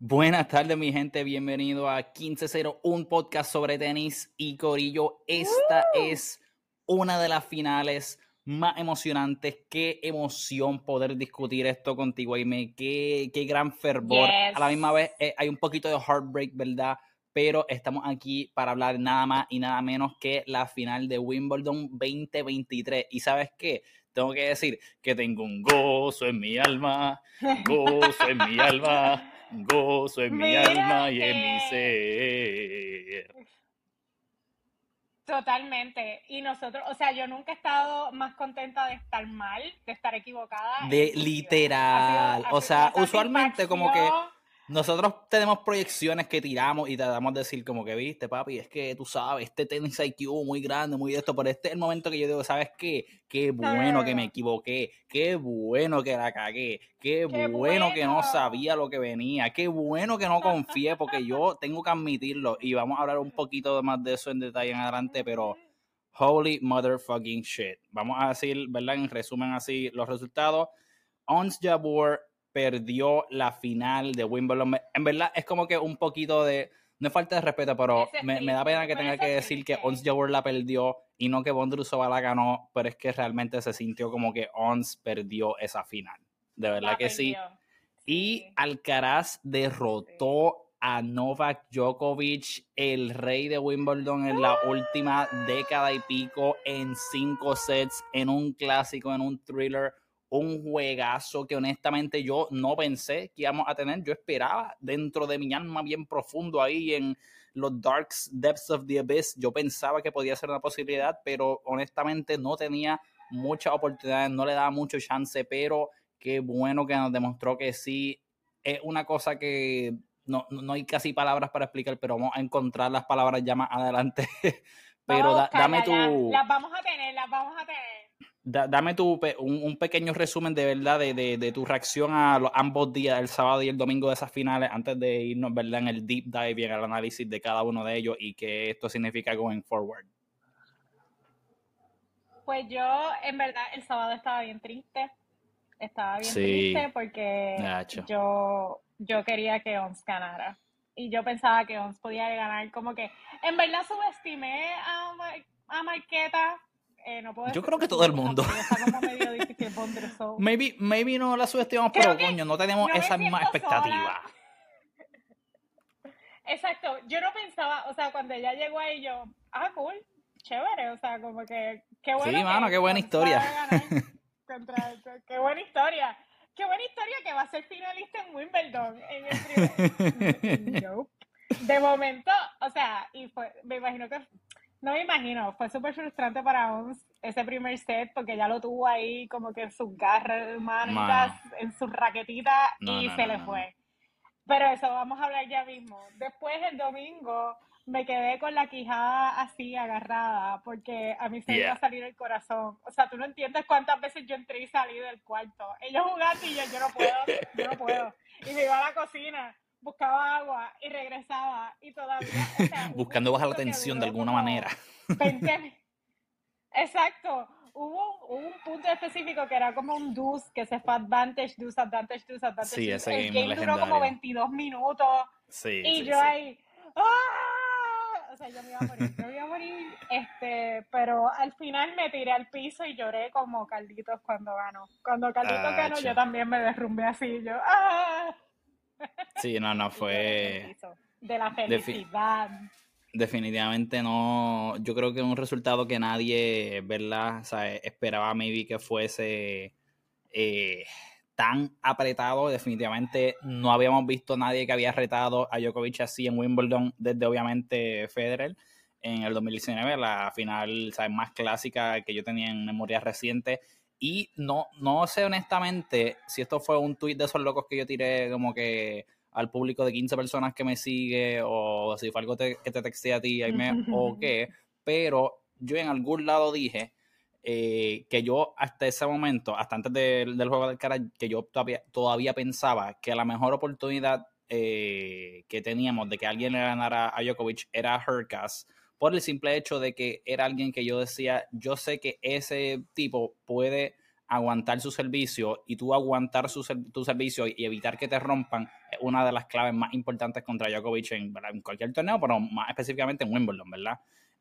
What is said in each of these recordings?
Buenas tardes, mi gente. Bienvenido a 1501, un podcast sobre tenis y corillo. Esta es una de las finales más emocionantes. Qué emoción poder discutir esto contigo, Aime. Qué, qué gran fervor. A la misma vez eh, hay un poquito de heartbreak, ¿verdad? Pero estamos aquí para hablar nada más y nada menos que la final de Wimbledon 2023. ¿Y sabes qué? Tengo que decir que tengo un gozo en mi alma, gozo en mi alma gozo en mi alma y en mi ser. Totalmente. Y nosotros, o sea, yo nunca he estado más contenta de estar mal, de estar equivocada. De literal. o sea, usualmente como que nosotros tenemos proyecciones que tiramos y te damos decir como que viste, papi, es que tú sabes, este tenis IQ muy grande, muy de esto, pero este es el momento que yo digo, ¿sabes qué? Qué bueno que me equivoqué, qué bueno que la cagué, qué, bueno, que no sabía lo que venía, qué bueno que no confié, porque yo tengo que admitirlo y vamos a hablar un poquito más de eso en detalle en adelante, pero holy motherfucking shit. Vamos a decir, ¿verdad? En resumen así los resultados. Ons Jabur perdió la final de Wimbledon. En verdad es como que un poquito de, no es falta de respeto, pero me, da pena que tenga que decir que Ons Jabeur la perdió y no que Bondrusova la ganó, pero es que realmente se sintió como que Ons perdió esa final. De verdad que sí. Y Alcaraz derrotó a Novak Djokovic, el rey de Wimbledon en la última década y pico, en cinco sets, en un clásico, en un thriller un juegazo que honestamente yo no pensé que íbamos a tener. Yo esperaba dentro de mi alma bien profundo ahí en los dark depths of the abyss. Yo pensaba que podía ser una posibilidad, pero honestamente no tenía muchas oportunidades, no le daba mucho chance, pero qué bueno que nos demostró que sí. Es una cosa que no, no hay casi palabras para explicar, pero vamos a encontrar las palabras ya más adelante. pero dame tu... Las vamos a tener, las vamos a tener dame tu, un, pequeño resumen de verdad de, tu reacción a los ambos días, el sábado y el domingo de esas finales, antes de irnos ¿verdad? en el deep dive y en el análisis de cada uno de ellos y qué esto significa going forward. Pues yo, en verdad, el sábado estaba bien triste. Estaba bien triste porque yo, yo quería que Ons ganara. Y yo pensaba que Ons podía ganar. Como que, en verdad, subestimé a, a Marqueta eh, Yo creo que todo el mundo. maybe, maybe no la subestimamos, pero coño, no tenemos esa misma expectativa. Exacto, yo no pensaba, o sea, cuando ella llegó ahí, yo, ah, cool, chévere, o sea, como que, qué bueno. Sí, mano, qué buena historia. qué buena historia. Qué buena historia que va a ser finalista en Wimbledon. En el De momento, o sea, y fue, me imagino que no me imagino, fue súper frustrante para Ons ese primer set porque ya lo tuvo ahí como que en sus garras manitas, en su raquetita y se le fue. Pero eso vamos a hablar ya mismo. Después el domingo me quedé con la quijada así agarrada porque a mí se me iba a salir el corazón. O sea, tú no entiendes cuántas veces yo entré y salí del cuarto. Ellos jugando y yo, yo no puedo, yo no puedo. Y me iba a la cocina buscaba agua y regresaba y todavía... Buscando bajar la tensión de alguna manera. Exacto. Hubo, un punto específico que era como un dus que se fue advantage, dus, advantage, dus, advantage. Sí, ese El game, duró como 22 minutos. Sí, y yo ahí... ¡ah! O sea, yo me iba a morir, yo me iba a morir. Este, pero al final me tiré al piso y lloré como Carlitos cuando ganó. Cuando Carlitos ah, ganó, yo también me derrumbé así. Yo, ¡ah! Sí, no, no fue. De la felicidad. definitivamente no. Yo creo que es un resultado que nadie, ¿verdad? O sea, esperaba, maybe que fuese eh, tan apretado. Definitivamente no habíamos visto nadie que había retado a Djokovic así en Wimbledon desde, obviamente, Federer en el 2019, la final ¿sabes? más clásica que yo tenía en memoria reciente. Y no, no sé honestamente si esto fue un tweet de esos locos que yo tiré como que al público de 15 personas que me sigue o si fue algo que te texté a ti o qué, pero yo en algún lado dije eh, que yo hasta ese momento, hasta antes del juego del cara, que yo todavía, todavía pensaba que la mejor oportunidad eh, que teníamos de que alguien le ganara a Djokovic era Hercas por el simple hecho de que era alguien que yo decía, yo sé que ese tipo puede aguantar su servicio y tú aguantar su, tu servicio y evitar que te rompan es una de las claves más importantes contra Djokovic en, en cualquier torneo, pero más específicamente en Wimbledon, ¿verdad?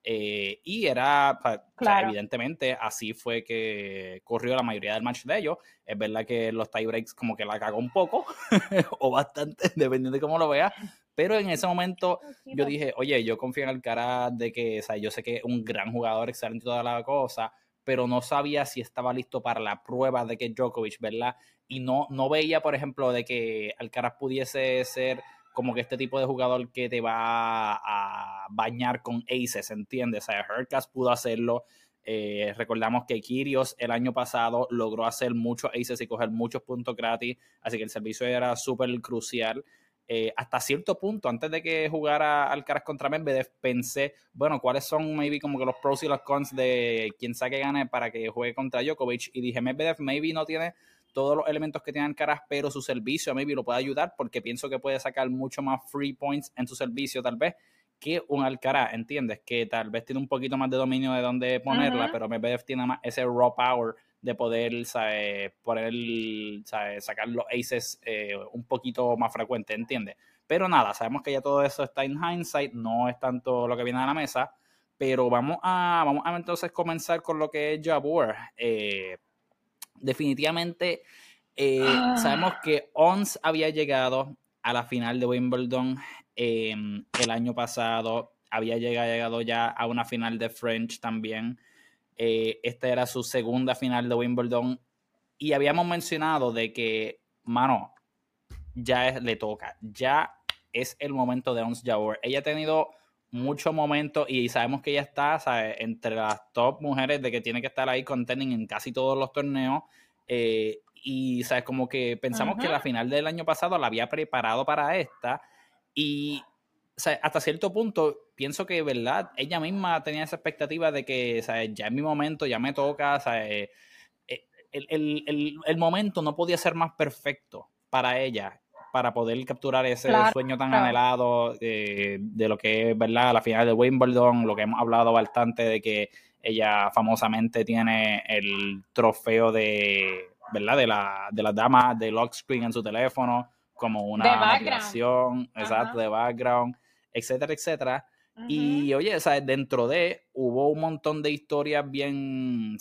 Eh, y era, evidentemente, así fue que corrió la mayoría del match de ellos. Es verdad que los tiebreaks como que la cagó un poco, o bastante, dependiendo de cómo lo veas. Pero en ese momento yo dije, oye, yo confío en el cara de que, o sea, yo sé que es un gran jugador, excelente toda la cosa, pero no sabía si estaba listo para la prueba de que Djokovic, ¿verdad? Y no, no veía, por ejemplo, de que Alcaraz pudiese ser como que este tipo de jugador que te va a bañar con aces, ¿entiendes? O sea, Hercas pudo hacerlo. Eh, recordamos que Kirios el año pasado logró hacer muchos aces y coger muchos puntos gratis, así que el servicio era súper crucial. Eh, hasta cierto punto, antes de que jugara Alcaraz contra Medvedev, pensé, bueno, ¿cuáles son maybe como que los pros y los cons de quien saque gane para que juegue contra Djokovic? Y dije, Medvedev maybe no tiene todos los elementos que tiene Alcaraz, pero su servicio maybe lo puede ayudar porque pienso que puede sacar mucho más free points en su servicio tal vez que un Alcaraz, ¿entiendes? Que tal vez tiene un poquito más de dominio de dónde ponerla, pero Medvedev tiene más ese raw power de poder ¿sabe? poner, sacar los aces eh, un poquito más frecuente, ¿entiendes? Pero nada, sabemos que ya todo eso está en hindsight, no es tanto lo que viene a la mesa, pero vamos a, vamos a entonces comenzar con lo que es Jabur. Eh, definitivamente eh, ah. sabemos que Ons había llegado a la final de Wimbledon em, el año pasado, había llegado, llegado ya a una final de French también. Eh, esta era su segunda final de Wimbledon. Y habíamos mencionado de que, mano, ya le toca. Ya es el momento de Ons Jabeur. Ella ha tenido muchos momentos y sabemos que ella está entre las top mujeres de que tiene que estar ahí contending en casi todos los torneos. Eh, y sabes, como que pensamos que la final del año pasado la había preparado para esta. Y hasta cierto punto, pienso que, ¿verdad? Ella misma tenía esa expectativa de que, ¿sabes? Ya es mi momento, ya me toca, ¿sabes? Eh, el, momento no podía ser más perfecto para ella, para poder capturar ese sueño tan anhelado eh, de lo que es, ¿verdad? La final de Wimbledon, lo que hemos hablado bastante de que ella famosamente tiene el trofeo de, ¿verdad? De la, de las damas de lock screen en su teléfono, como una motivación, exacto, de background etcétera, etcétera. Y oye, dentro de hubo un montón de historias bien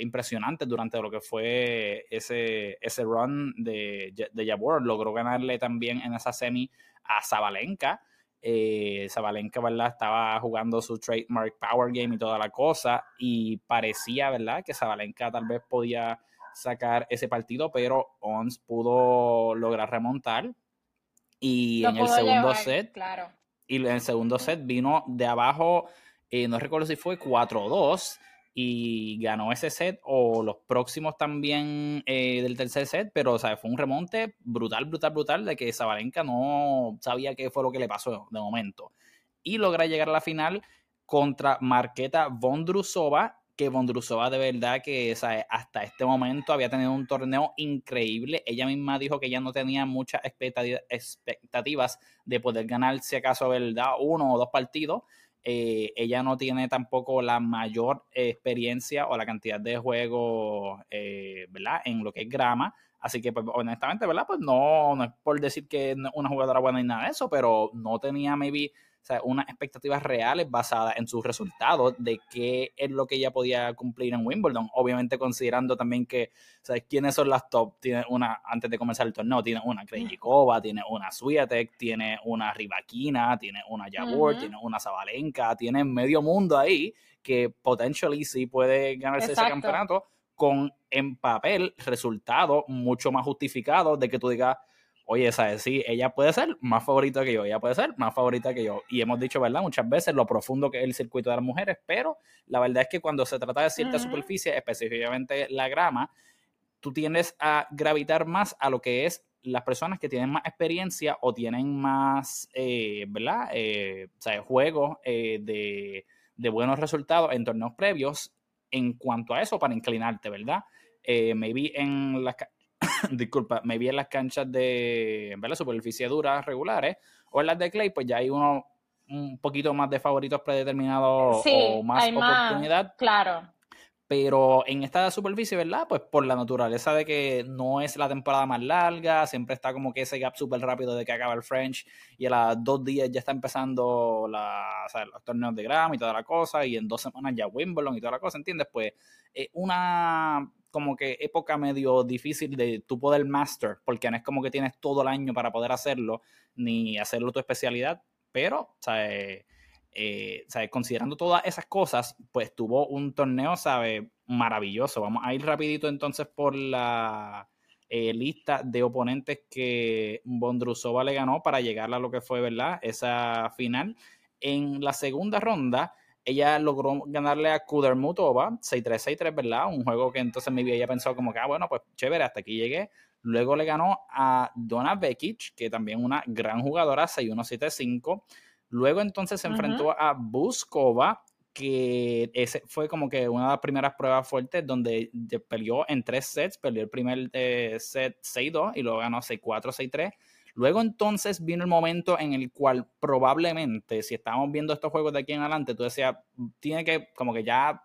impresionantes durante lo que fue ese, ese run de, de Jabor. Logró ganarle también en esa semi a Zabalenka. Eh, Zabalenka, ¿verdad? Estaba jugando su trademark power game y toda la cosa. Y parecía, ¿verdad? Que Zabalenka tal vez podía sacar ese partido, pero Ons pudo lograr remontar. Y en el segundo set, claro y en el segundo set vino de abajo, eh, no recuerdo si fue 4-2 y ganó ese set o los próximos también eh, del tercer set, pero o sea, fue un remonte brutal, brutal, brutal de que Zabalenka no sabía qué fue lo que le pasó de momento. Y logra llegar a la final contra Marqueta Vondrusova, que Vondrusova de verdad que hasta este momento había tenido un torneo increíble. Ella misma dijo que ya no tenía muchas expectativas de poder ganar, si acaso, ¿verdad? Uno o dos partidos. Eh, ella no tiene tampoco la mayor experiencia o la cantidad de juegos, eh. En lo que es grama. Así que, pues, honestamente, ¿verdad? Pues no, no es por decir que una jugadora buena ni nada de eso, pero no tenía, maybe, o sea, unas expectativas reales basadas en sus resultados de qué es lo que ella podía cumplir en Wimbledon. Obviamente considerando también que, ¿sabes quiénes son las top? Tiene una, antes de comenzar el torneo, tiene una Krejcikova, tiene una Swiatek, tiene una Rivaquina, tiene una Jabur, tiene una Zabalenka, tiene medio mundo ahí que potentially sí puede ganarse ese campeonato con en papel resultados mucho más justificados de que tú digas, oye, ¿sabes? Sí, ella puede ser más favorita que yo, ella puede ser más favorita que yo. Y hemos dicho, ¿verdad? Muchas veces lo profundo que es el circuito de las mujeres, pero la verdad es que cuando se trata de cierta superficie, específicamente la grama, tú tienes a gravitar más a lo que es las personas que tienen más experiencia o tienen más, eh, ¿verdad? Eh, sea, juegos eh, de, de, buenos resultados en torneos previos en cuanto a eso para inclinarte, ¿verdad? maybe en las disculpa, me vi en las canchas de la superficie duras regulares o en las de clay, pues ya hay uno un poquito más de favoritos predeterminados o más oportunidad. claro. Pero en esta superficie, ¿verdad? Pues por la naturaleza de que no es la temporada más larga, siempre está como que ese gap súper rápido de que acaba el French y a las dos días ya está empezando la, los torneos de Gram y toda la cosa, y en dos semanas ya Wimbledon y toda la cosa, ¿entiendes? Pues eh, una como que época medio difícil de tu poder master, porque no es como que tienes todo el año para poder hacerlo, ni hacerlo tu especialidad, pero, ¿sabes? Eh, considerando todas esas cosas, pues tuvo un torneo, ¿sabe? Maravilloso. Vamos a ir rapidito entonces por la eh, lista de oponentes que Bondrusova le ganó para llegar a lo que fue, ¿verdad? Esa final. En la segunda ronda, ella logró ganarle a Kudermutova 6-3, 6-3, ¿verdad? Un juego que entonces mi ella pensó como que, ah, bueno, pues chévere, hasta aquí llegué. Luego le ganó a Donna Bekic, que también una gran jugadora, 6-1, 7-5. Luego entonces se enfrentó a Buskova, que ese fue como que una de las primeras pruebas fuertes donde peleó en tres sets, perdió el primer eh, set 6-2 y luego ganó 6-4, 6-3. Luego entonces vino el momento en el cual probablemente, si estábamos viendo estos juegos de aquí en adelante, tú decías, tiene que, como que ya,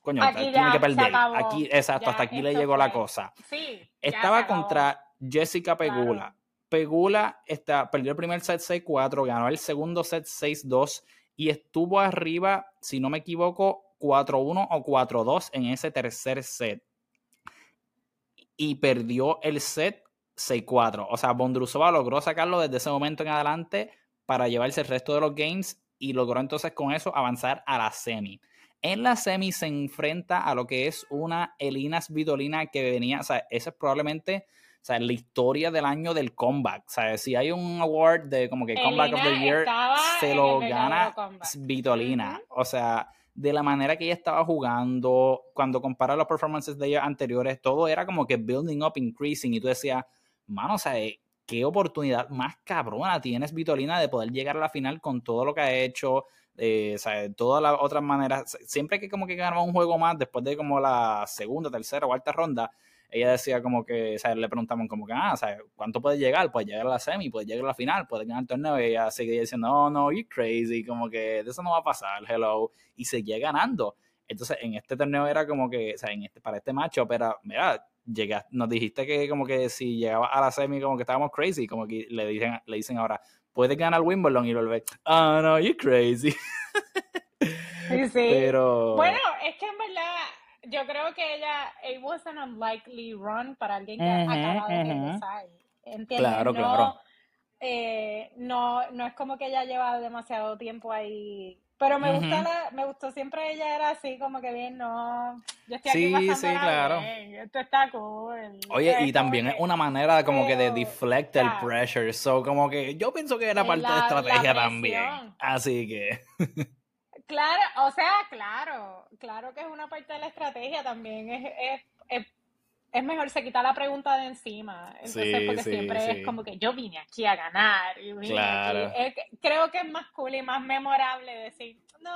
coño, tiene que perder. Aquí, exacto, hasta aquí le llegó la cosa. Sí, Estaba contra Jessica Pegula. Pegula está, perdió el primer set 6-4, ganó el segundo set 6-2 y estuvo arriba, si no me equivoco, 4-1 o 4-2 en ese tercer set. Y perdió el set 6-4. O sea, Bondrusova logró sacarlo desde ese momento en adelante para llevarse el resto de los games y logró entonces con eso avanzar a la semi. En la semi se enfrenta a lo que es una Elinas Vitolina que venía, o sea, ese es probablemente o sea, la historia del año del comeback. O sea, si hay un award de como que Comeback of the Year, se lo gana Vitolina. O sea, de la manera que ella estaba jugando, cuando compara los performances de ella anteriores, todo era como que building up, increasing. Y tú decías, mano, o sea, qué oportunidad más cabrona tienes, Vitolina, de poder llegar a la final con todo lo que ha hecho. Eh, o sea, todas las otras maneras, siempre que como que ganaba un juego más, después de como la segunda, tercera cuarta ronda, ella decía como que, o sea, le preguntaban como que, ah, o sea, ¿cuánto puede llegar? Puede llegar a la semi, puede llegar a la final, puede ganar el torneo. Y ella seguía diciendo, no, no, you're crazy, como que de eso no va a pasar, hello. Y seguía ganando. Entonces, en este torneo era como que, o sea, en este, para este macho, pero, mira, llega, nos dijiste que como que si llegaba a la semi, como que estábamos crazy, como que le dicen, le dicen ahora, puedes ganar Wimbledon y lo ve, ah, oh, no, you're crazy. Sí, sí. Pero... Bueno, es que en verdad yo creo que ella, it was an unlikely run para alguien que uh acaba de empezar. ¿Entiendes? Claro, no, claro. Eh, no, no es como que ella lleva demasiado tiempo ahí. Pero me gusta la, me gustó siempre ella era así como que bien, no, yo estoy aquí sí, sí, claro. esto está cool. Oye, y también es una manera como que de deflect el pressure, so como que yo pienso que era parte de estrategia también, así que... Claro, o sea, claro, claro que es una parte de la estrategia también. Es, es, es, es mejor se quita la pregunta de encima. Entonces, porque siempre es como que yo vine aquí a ganar. Y claro. creo que es más cool y más memorable decir, no,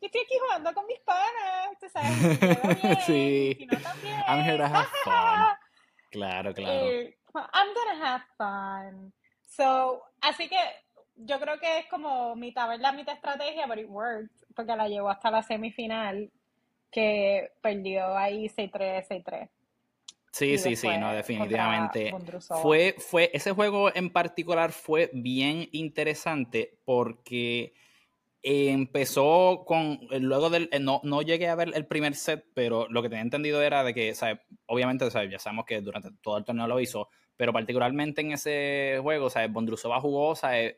yo estoy aquí jugando con mis panas, tú sabes, bien, sí. Si no, también. I'm here to have fun. claro, claro. Eh, I'm gonna have fun. So, así que yo creo que es como mitad verdad, mitad estrategia, pero it worked, porque la llevó hasta la semifinal, que perdió ahí 6-3, 6-3. Sí, sí, sí, no, definitivamente. Fue, fue, ese juego en particular fue bien interesante porque empezó con, luego del, eh, no, no llegué a ver el primer set, pero lo que tenía entendido era de que, ¿sabes? obviamente, ¿sabes? ya sabemos que durante todo el torneo lo hizo, pero particularmente en ese juego, ¿sabes? Bondrusova jugó, ¿sabes?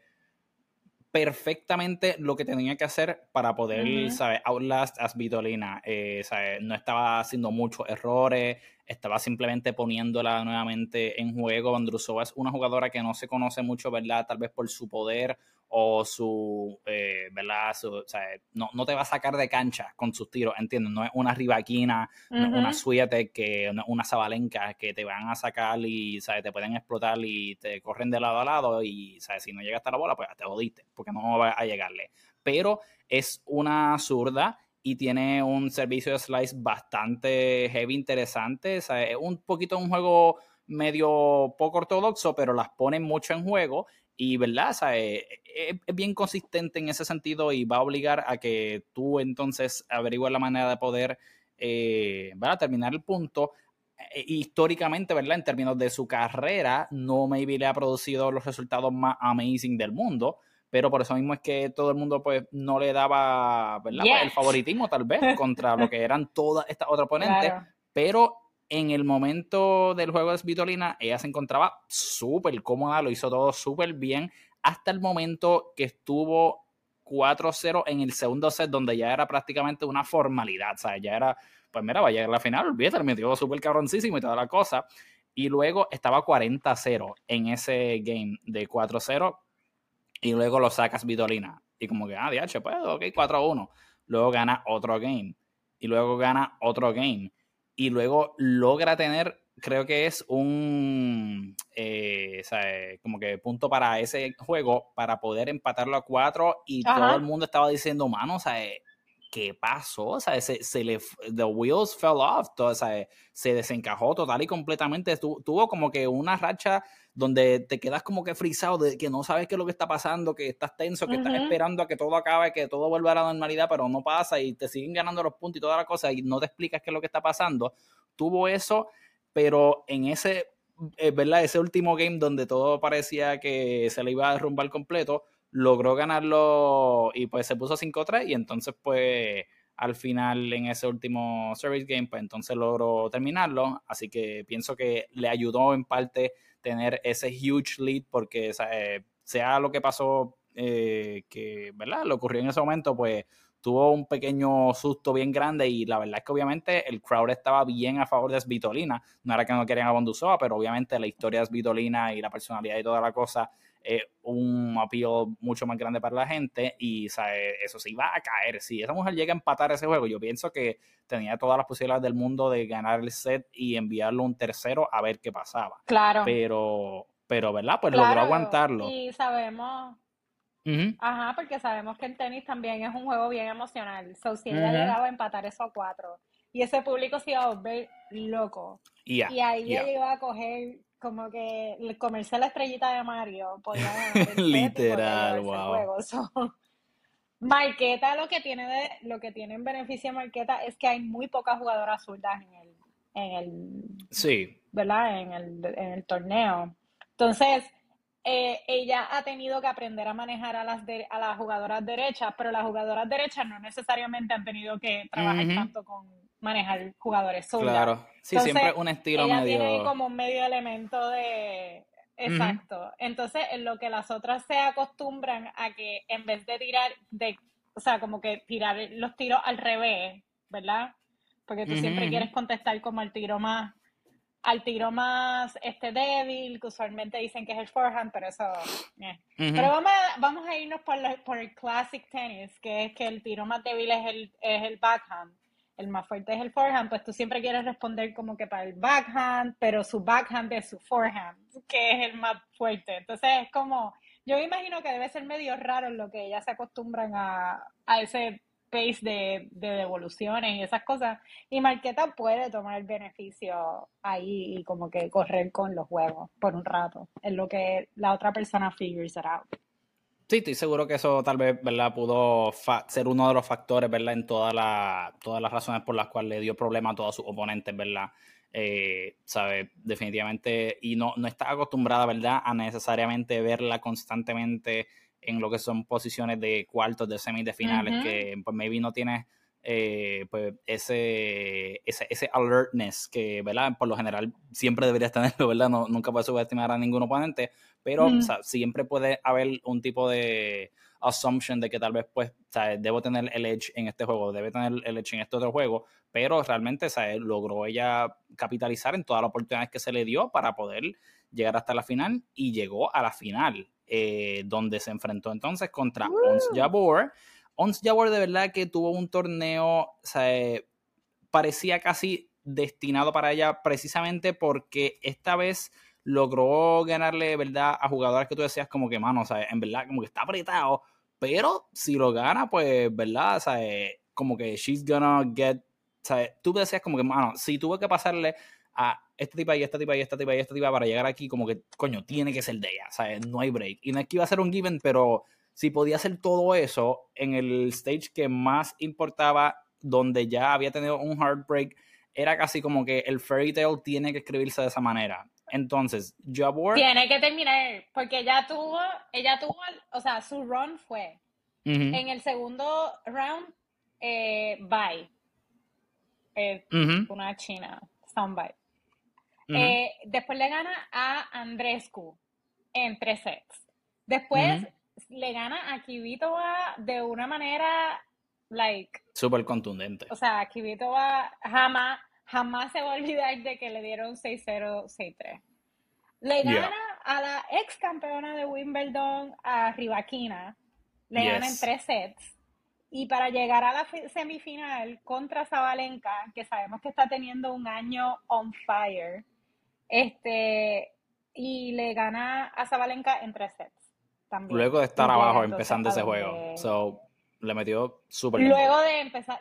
perfectamente lo que tenía que hacer para poder, ¿sabes? Outlast as Vitolina. Eh, No estaba haciendo muchos errores, estaba simplemente poniéndola nuevamente en juego. Andrusova es una jugadora que no se conoce mucho, ¿verdad? Tal vez por su poder o su, eh, ¿verdad? o sea, no, no, te va a sacar de cancha con sus tiros, ¿entiendes? No es una no es una suete, que, no es una zabalenca que te van a sacar y, ¿sabes? Te pueden explotar y te corren de lado a lado y, ¿sabes? Si no llega hasta la bola, pues te jodiste, porque no va a llegarle. Pero es una zurda tiene un servicio de slice bastante heavy, interesante. es un poquito un juego medio poco ortodoxo, pero las ponen mucho en juego y, ¿verdad? O es, bien consistente en ese sentido y va a obligar a que tú entonces averigües la manera de poder eh, terminar el punto. Eh, históricamente, ¿verdad? En términos de su carrera, no maybe le ha producido los resultados más amazing del mundo, pero por eso mismo es que todo el mundo pues no le daba, ¿verdad? El favoritismo tal vez contra lo que eran todas estas otras oponentes, pero en el momento del juego de Svitolina, ella se encontraba súper cómoda, lo hizo todo súper bien, hasta el momento que estuvo 4-0 en el segundo set, donde ya era prácticamente una formalidad, o sea, ya era pues mira, va a llegar a la final, olvídate, me metió súper cabroncísimo y toda la cosa. Y luego estaba 40-0 en ese game de 4-0 y luego lo sacas Vitolina. Y como que, ah, DH, pues, ok, 4-1. Luego gana otro game. Y luego gana otro game. Y luego logra tener, creo que es un, eh, sea, como que punto para ese juego para poder empatarlo a 4 y todo el mundo estaba diciendo, mano, o sea, ¿qué pasó? O sea, se, se le, the wheels fell off, todo, o sea, se desencajó total y completamente. tuvo como que una racha donde te quedas como que frisado de que no sabes qué es lo que está pasando, que estás tenso, que estás esperando a que todo acabe, que todo vuelva a la normalidad, pero no pasa y te siguen ganando los puntos y toda la cosa y no te explicas qué es lo que está pasando. Tuvo eso, pero en ese, eh, ¿verdad? Ese último game donde todo parecía que se le iba a derrumbar completo, logró ganarlo y pues se puso 5-3 y entonces pues al final en ese último service game pues entonces logró terminarlo así que pienso que le ayudó en parte tener ese huge lead porque sea lo que pasó eh, que verdad le ocurrió en ese momento pues tuvo un pequeño susto bien grande y la verdad es que obviamente el crowd estaba bien a favor de Svitolina. No era que no querían a Bondusoa, pero obviamente la historia de Svitolina y la personalidad y toda la cosa un appeal mucho más grande para la gente y eso se iba a caer. Si esa mujer llega a empatar ese juego, yo pienso que tenía todas las posibilidades del mundo de ganar el set y enviarlo un tercero a ver qué pasaba. Claro. Pero, pero ¿verdad? Pues logró aguantarlo. Y sabemos, Ajá, porque sabemos que el tenis también es un juego bien emocional. So, si ella llegaba a empatar eso a cuatro y ese público se iba a volver loco. y ahí ella iba a coger como que comerse la estrellita de Mario. Literal, wow. Marqueta lo que tiene de, lo que tiene en beneficio Marqueta es que hay muy pocas jugadoras zurdas en el, en el sí. ¿verdad? En el, en el torneo. Entonces, eh, ella ha tenido que aprender a manejar a las, a las jugadoras derechas, pero las jugadoras derechas no necesariamente han tenido que trabajar tanto con manejar jugadores zurdos. Claro, sí, siempre un estilo ella medio... tiene como un medio elemento de... Exacto. Entonces, en lo que las otras se acostumbran a que en vez de tirar, de, o sea, como que tirar los tiros al revés, ¿verdad? Porque tú siempre quieres contestar como el tiro más al tiro más este débil, que usualmente dicen que es el forehand, pero eso... Eh. Pero vamos a, vamos a irnos por, por el classic tennis, que es que el tiro más débil es el, es el backhand, el más fuerte es el forehand, pues tú siempre quieres responder como que para el backhand, pero su backhand es su forehand, que es el más fuerte. Entonces es como, yo me imagino que debe ser medio raro lo que ellas se acostumbran a, a ese pace de, devoluciones y esas cosas. Y Marqueta puede tomar el beneficio ahí y como que correr con los juegos por un rato, en lo que la otra persona figures it out. Sí, estoy seguro que eso tal vez, ¿verdad? Pudo ser uno de los factores, ¿verdad? En toda la, todas las razones por las cuales le dio problema a todos sus oponentes, ¿verdad? Eh, ¿sabe? Definitivamente, y no, no está acostumbrada, ¿verdad? A necesariamente verla constantemente en lo que son posiciones de cuartos, de semis, de finales, que pues maybe no tienes eh, pues ese, ese, ese, alertness que, ¿verdad? Por lo general siempre deberías tenerlo, ¿verdad? No, nunca puedes subestimar a ningún oponente, pero siempre puede haber un tipo de assumption de que tal vez, pues, debo tener el edge en este juego, debe tener el edge en este otro juego, pero realmente, ¿sabes? Logró ella capitalizar en todas las oportunidades que se le dio para poder llegar hasta la final y llegó a la final. Eh, donde se enfrentó entonces contra Ons Jabor. Ons Jabor de verdad que tuvo un torneo, parecía casi destinado para ella precisamente porque esta vez logró ganarle, ¿verdad? A jugadoras que tú decías como que, mano, o sea, en verdad como que está apretado, pero si lo gana, pues, ¿verdad? O sea, como que she's gonna get, o sea, tú decías como que, mano, si tuve que pasarle a esta tipa y esta tipa y esta tipa y esta tipa para llegar aquí, como que, coño, tiene que ser de ella, ¿sabes? No hay break. Y no es que iba a ser un given, pero si podía hacer todo eso en el stage que más importaba donde ya había tenido un heartbreak, era casi como que el fairy tale tiene que escribirse de esa manera. Entonces, Jabor... Tiene que terminar, porque ella tuvo, ella tuvo, o sea, su run fue en el segundo round, eh, bye. Eh, una china, soundbite. Eh, después le gana a Andrescu en tres sets. Después le gana a Kivitova de una manera, like... Súper contundente. O sea, Kivitova jamás, jamás se va a olvidar de que le dieron 6-0, 6-3. Le gana a la ex campeona de Wimbledon, a Rivaquina. Le gana en tres sets. Y para llegar a la semifinal contra Zabalenka, que sabemos que está teniendo un año on fire, este, y le gana a Zabalenka en tres sets. También. Luego de estar abajo empezando ese juego. So, le metió súper Luego de empezar,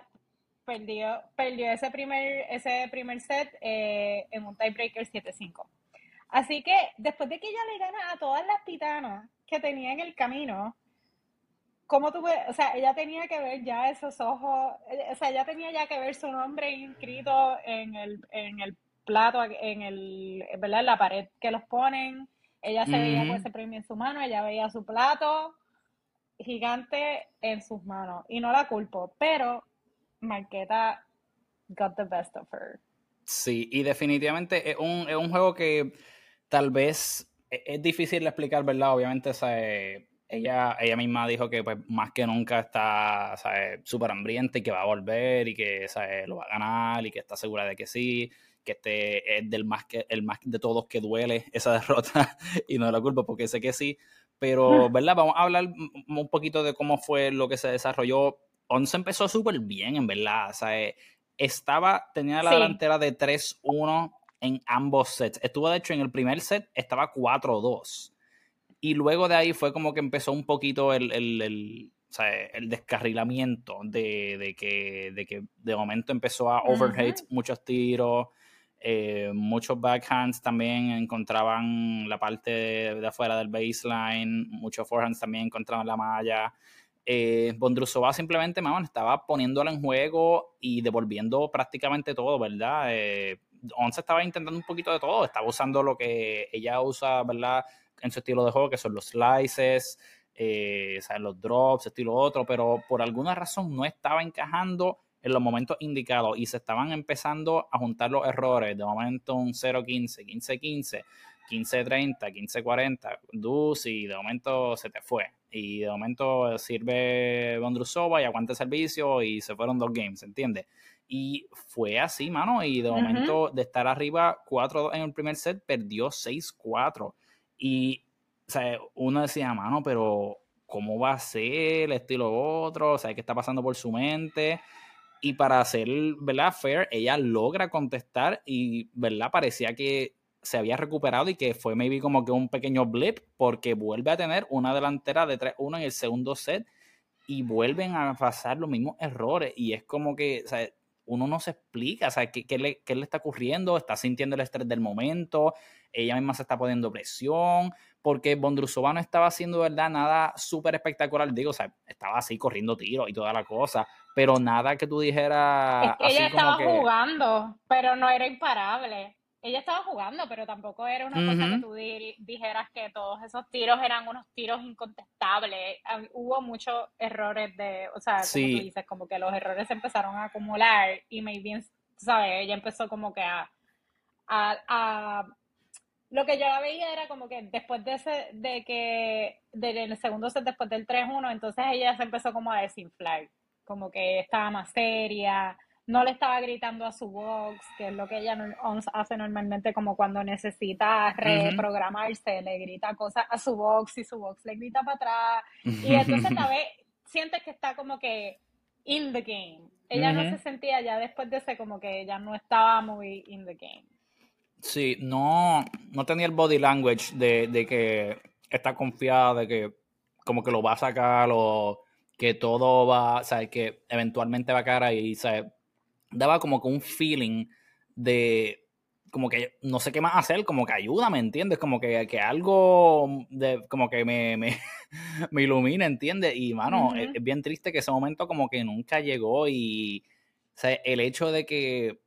perdió, perdió ese primer, ese primer set eh, en un tiebreaker 7-5. Así que después de que ella le gana a todas las titanas que tenía en el camino, ¿cómo tuve, o sea, ella tenía que ver ya esos ojos, o sea, ella tenía ya que ver su nombre inscrito en el, en el plato, en el, ¿verdad? En la pared que los ponen. Ella se veía con ese premio en su mano, ella veía su plato gigante en sus manos. Y no la culpo, pero Marqueta got the best of her. Sí, y definitivamente es un, es un juego que tal vez e, es, difícil de explicar, ¿verdad? Obviamente, ella, ella misma dijo que pues, más que nunca está súper hambrienta y que va a volver y que lo va a ganar y que está segura de que sí, que este es del más que, el más de todos que duele esa derrota y no la culpa porque sé que sí. Pero, ¿verdad? Vamos a hablar un poquito de cómo fue lo que se desarrolló. Once empezó súper bien, en verdad. O sea, estaba, tenía la delantera de 3-1 en ambos sets. Estuvo, de hecho, en el primer set estaba 4-2. Y luego de ahí fue como que empezó un poquito el, el, descarrilamiento de, que, de que de momento empezó a overhate muchos tiros. Eh, muchos backhands también encontraban la parte de, afuera del baseline, muchos forehands también encontraban la malla. Eh, simplemente, estaba poniéndola en juego y devolviendo prácticamente todo, ¿verdad? Eh, estaba intentando un poquito de todo, estaba usando lo que ella usa, ¿verdad? En su estilo de juego, que son los slices, eh, los drops, estilo otro, pero por alguna razón no estaba encajando en los momentos indicados y se estaban empezando a juntar los errores. De momento un 0-15, 15-15, 15-30, 15-40, y de momento se te fue. Y de momento sirve Bondrusova y aguanta el servicio y se fueron dos games, ¿entiendes? Y fue así, mano. Y de momento, de estar arriba 4 en el primer set, perdió 6-4. Y, o sea, uno decía, mano, pero ¿cómo va a ser el estilo otro? O sea, ¿qué está pasando por su mente? Y para hacer, ¿verdad? Fair, ella logra contestar y, ¿verdad? Parecía que se había recuperado y que fue maybe como que un pequeño blip porque vuelve a tener una delantera de 3-1 en el segundo set y vuelven a pasar los mismos errores y es como que, uno no se explica, o sea, ¿qué, qué, le, le, está ocurriendo? ¿Está sintiendo el estrés del momento? Ella misma se está poniendo presión, porque Bondrusova no estaba haciendo, ¿verdad? Nada súper espectacular, digo, o sea, estaba así corriendo tiros y toda la cosa, pero nada que tú dijeras... Es que ella estaba jugando, pero no era imparable ella estaba jugando, pero tampoco era una cosa que tú dijeras que todos esos tiros eran unos tiros incontestables. Hubo muchos errores de, o sea, como tú dices, como que los errores se empezaron a acumular y maybe, ¿sabes? Ella empezó como que a, a, lo que yo la veía era como que después de ese, de que, del segundo set, después del 3-1, entonces ella se empezó como a desinflar, como que estaba más seria, no le estaba gritando a su box, que es lo que ella hace normalmente como cuando necesita reprogramarse, le grita cosas a su box y su box le grita para atrás. Y entonces tal vez sientes que está como que in the game. Ella no se sentía ya después de ese como que ella no estaba muy in the game. Sí, no, no tenía el body language de, de que está confiada de que como que lo va a sacar o que todo va, o sea, que eventualmente va a caer ahí, o daba como que un feeling de como que no sé qué más hacer, como que ayuda, ¿me entiendes? Como que, que algo de, como que me, me, me ilumina, ¿entiendes? Y mano, es, bien triste que ese momento como que nunca llegó y sea, el hecho de que,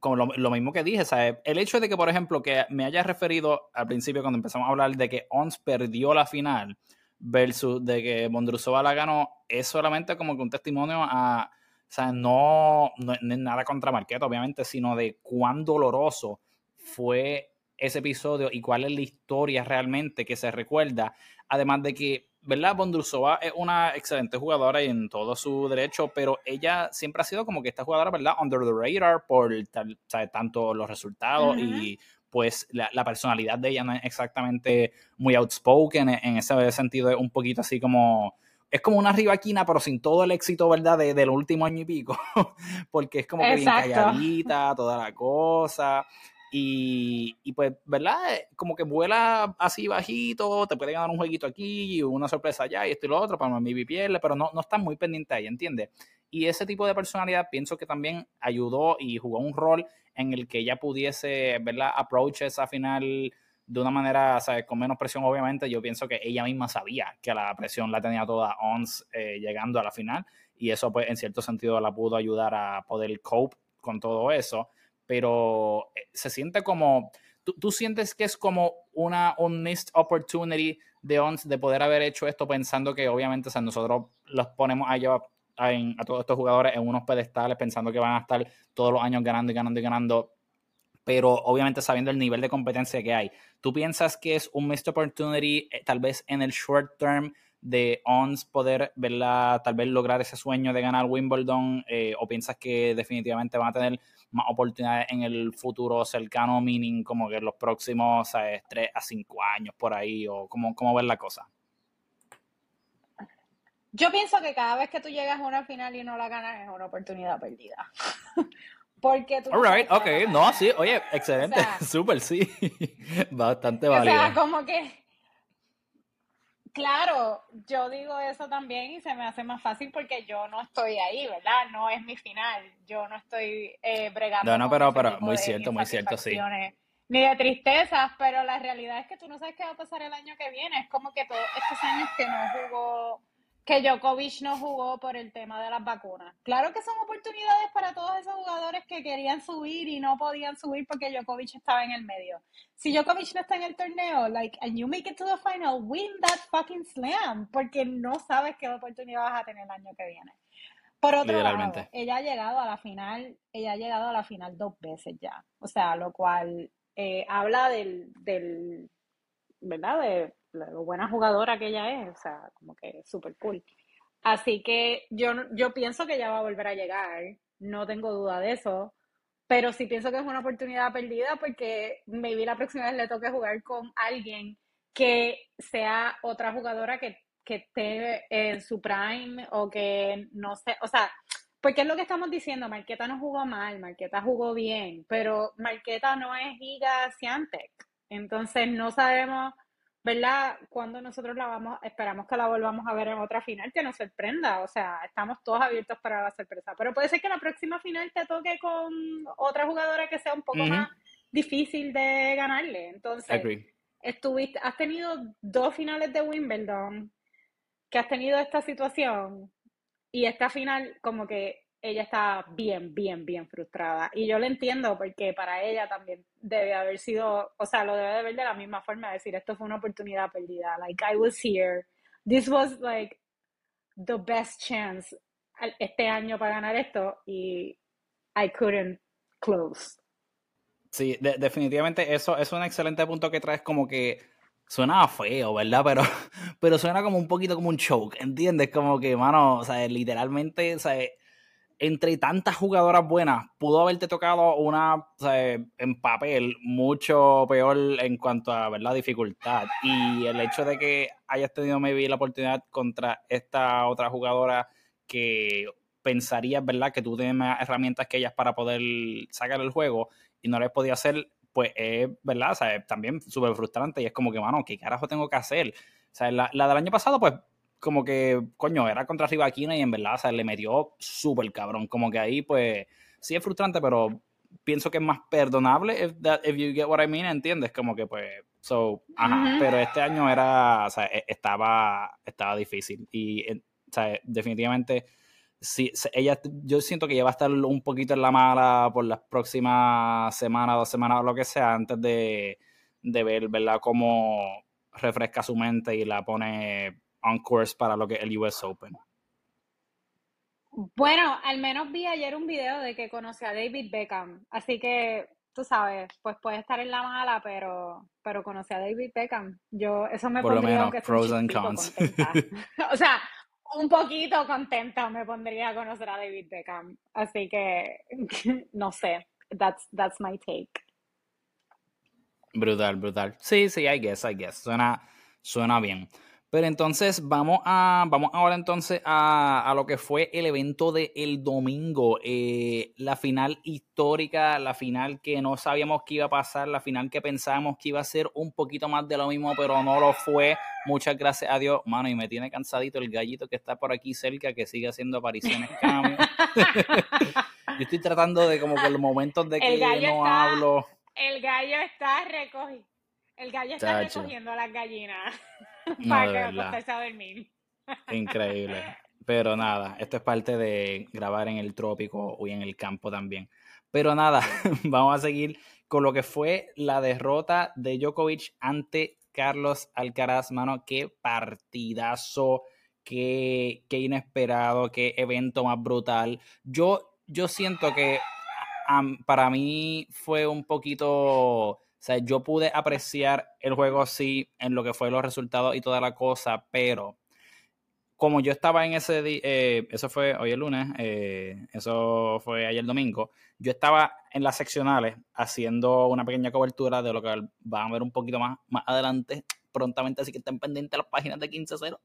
como lo, mismo que dije, ¿sabes? el hecho de que, por ejemplo, que me haya referido al principio cuando empezamos a hablar de que Ons perdió la final versus de que Mondrusova la ganó, es solamente como que un testimonio a, o no, no, es nada contra Marqueta, obviamente, sino de cuán doloroso fue ese episodio y cuál es la historia realmente que se recuerda. Además de que, ¿verdad? Bondrusova es una excelente jugadora en todo su derecho, pero ella siempre ha sido como que esta jugadora, ¿verdad? Under the radar por tanto los resultados y pues la, personalidad de ella no es exactamente muy outspoken en ese sentido, es un poquito así como es como una rivaquina, pero sin todo el éxito, ¿verdad? De, del último año y pico. Porque es como que bien calladita, toda la cosa. Y, y, pues, ¿verdad? Como que vuela así bajito, te puede ganar un jueguito aquí una sorpresa allá y esto y lo otro para mi piel, pero no, no está muy pendiente ahí, ¿entiendes? Y ese tipo de personalidad pienso que también ayudó y jugó un rol en el que ella pudiese, ¿verdad? Approach esa final de una manera, ¿sabes? Con menos presión, obviamente. Yo pienso que ella misma sabía que la presión la tenía toda ONS eh, llegando a la final y eso, pues, en cierto sentido la pudo ayudar a poder cope con todo eso. Pero eh, se siente como, ¿tú, sientes que es como una un missed opportunity de ONS de poder haber hecho esto pensando que, obviamente, o sea, nosotros los ponemos a, a, todos estos jugadores en unos pedestales pensando que van a estar todos los años ganando y ganando y ganando pero obviamente sabiendo el nivel de competencia que hay. ¿Tú piensas que es un missed opportunity, eh, tal vez en el short term, de ONS poder verla, tal vez lograr ese sueño de ganar Wimbledon? Eh, ¿O piensas que definitivamente van a tener más oportunidades en el futuro cercano, meaning como que en los próximos 3 a 5 años por ahí? ¿O cómo, cómo ver la cosa? Yo pienso que cada vez que tú llegas a una final y no la ganas es una oportunidad perdida. Porque tú. Alright, ok, no, sí, oye, excelente, súper, sí. Bastante válido. O sea, como que. Claro, yo digo eso también y se me hace más fácil porque yo no estoy ahí, ¿verdad? No es mi final. Yo no estoy eh, bregando. No, no, pero, pero muy cierto, muy cierto, sí. Ni de tristezas, pero la realidad es que tú no sabes qué va a pasar el año que viene. Es como que todos estos años que no jugó que Djokovic no jugó por el tema de las vacunas. Claro que son oportunidades para todos esos jugadores que querían subir y no podían subir porque Djokovic estaba en el medio. Si Djokovic no está en el torneo, like, and you make it to the final, win that fucking slam, porque no sabes qué oportunidad vas a tener el año que viene. Por otro lado, ella ha llegado a la final, ella ha llegado a la final dos veces ya. O sea, lo cual eh, habla del, del, ¿verdad? De lo buena jugadora que ella es, o sea, como que súper cool. Así que yo, yo pienso que ella va a volver a llegar, no tengo duda de eso, pero sí pienso que es una oportunidad perdida porque maybe la próxima vez le toque jugar con alguien que sea otra jugadora que, que esté en su prime o que no sé, o sea, porque es lo que estamos diciendo, Marqueta no jugó mal, Marqueta jugó bien, pero Marqueta no es Giga Ciantec, entonces no sabemos ¿verdad? Cuando nosotros la vamos, esperamos que la volvamos a ver en otra final, que nos sorprenda, o sea, estamos todos abiertos para la sorpresa, pero puede ser que la próxima final te toque con otra jugadora que sea un poco más difícil de ganarle, entonces, estuviste, has tenido dos finales de Wimbledon, que has tenido esta situación, y esta final como que ella está bien, bien, bien frustrada. Y yo lo entiendo porque para ella también debe haber sido, o sea, lo debe de ver de la misma forma, decir, esto fue una oportunidad perdida. Like, I was here. This was like the best chance este año para ganar esto y I couldn't close. Sí, definitivamente eso es un excelente punto que traes como que suena feo, ¿verdad? Pero, pero suena como un poquito como un choke, ¿entiendes? Como que, mano, o sea, literalmente, o sea, entre tantas jugadoras buenas, pudo haberte tocado una en papel mucho peor en cuanto a ver la dificultad. Y el hecho de que hayas tenido maybe la oportunidad contra esta otra jugadora que pensarías, ¿verdad?, que tú tienes más herramientas que ellas para poder sacar el juego y no les podía hacer, pues es, ¿verdad? O sea, también súper frustrante y es como que, mano, ¿qué carajo tengo que hacer? La, la del año pasado, pues como que, coño, era contra Rivaquina y en verdad, o sea, le metió súper cabrón. Como que ahí, pues, sí es frustrante, pero pienso que es más perdonable, if, if you get what I mean, ¿entiendes? Como que, pues, so, ajá, pero este año era, o sea, e, estaba, estaba difícil y, o sea, definitivamente sí, ella, yo siento que ella va a estar un poquito en la mala por las próximas semanas, dos semanas o lo que sea, antes de, de ver, ¿verdad?, cómo refresca su mente y la pone on course para lo que es el US Open. Bueno, al menos vi ayer un video de que conocí a David Beckham, así que tú sabes, pues puede estar en la mala, pero, pero conocí a David Beckham. Yo, eso me Por pondría lo menos, pros and cons. o sea, un poquito contenta me pondría a conocer a David Beckham. Así que, no sé, that's, that's my take. Brutal, brutal. Sí, sí, I guess, I guess. Suena, suena bien. Pero entonces vamos a vamos ahora entonces a, lo que fue el evento del el domingo, eh, la final histórica, la final que no sabíamos que iba a pasar, la final que pensábamos que iba a ser un poquito más de lo mismo, pero no lo fue. Muchas gracias a Dios, mano, y me tiene cansadito el gallito que está por aquí cerca, que sigue haciendo apariciones. Yo estoy tratando de como que los momentos de que no hablo. El gallo está recogido el gallo está recogiendo las gallinas para que acostarse a dormir. Increíble. Pero nada, esto es parte de grabar en el trópico y en el campo también. Pero nada, vamos a seguir con lo que fue la derrota de Djokovic ante Carlos Alcaraz, mano. Qué partidazo, qué, qué inesperado, qué evento más brutal. Yo, yo siento que para mí fue un poquito sea, yo pude apreciar el juego así en lo que fue los resultados y toda la cosa, pero como yo estaba en ese día, eh, eso fue hoy el lunes, eh, eso fue ayer domingo, yo estaba en las seccionales haciendo una pequeña cobertura de lo que van a ver un poquito más, más adelante, prontamente, así que estén pendientes las páginas de 15-0.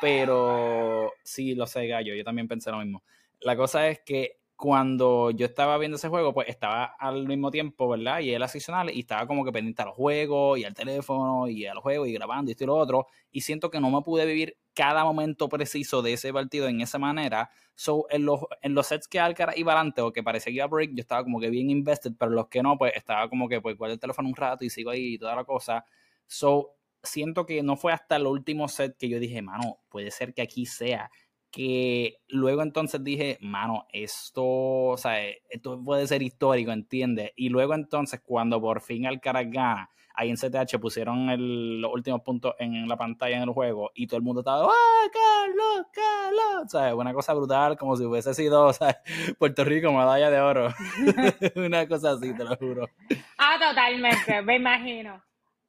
Pero sí, lo sé, Gallo, yo también pensé lo mismo. La cosa es que cuando yo estaba viendo ese juego, pues estaba al mismo tiempo, ¿verdad? Y el asicional y estaba como que pendiente a los juegos y al teléfono y a los juegos y grabando y esto y lo otro. Y siento que no me pude vivir cada momento preciso de ese partido en esa manera. So, en los, en los sets que Alcaraz iba adelante o que parecía que iba a break, yo estaba como que bien invested, pero los que no, pues estaba como que pues guardo el teléfono un rato y sigo ahí y toda la cosa. So, siento que no fue hasta el último set que yo dije, mano, puede ser que aquí sea que luego entonces dije, mano, esto, o sea, esto puede ser histórico, ¿entiendes? Y luego entonces cuando por fin Alcaraz gana, ahí en CTH pusieron los últimos puntos en la pantalla en el juego y todo el mundo estaba, ¡ah, Carlos, Carlos! O sea, una cosa brutal, como si hubiese sido, o sea, Puerto Rico, medalla de oro. una cosa así, te lo juro. Ah, totalmente, me imagino.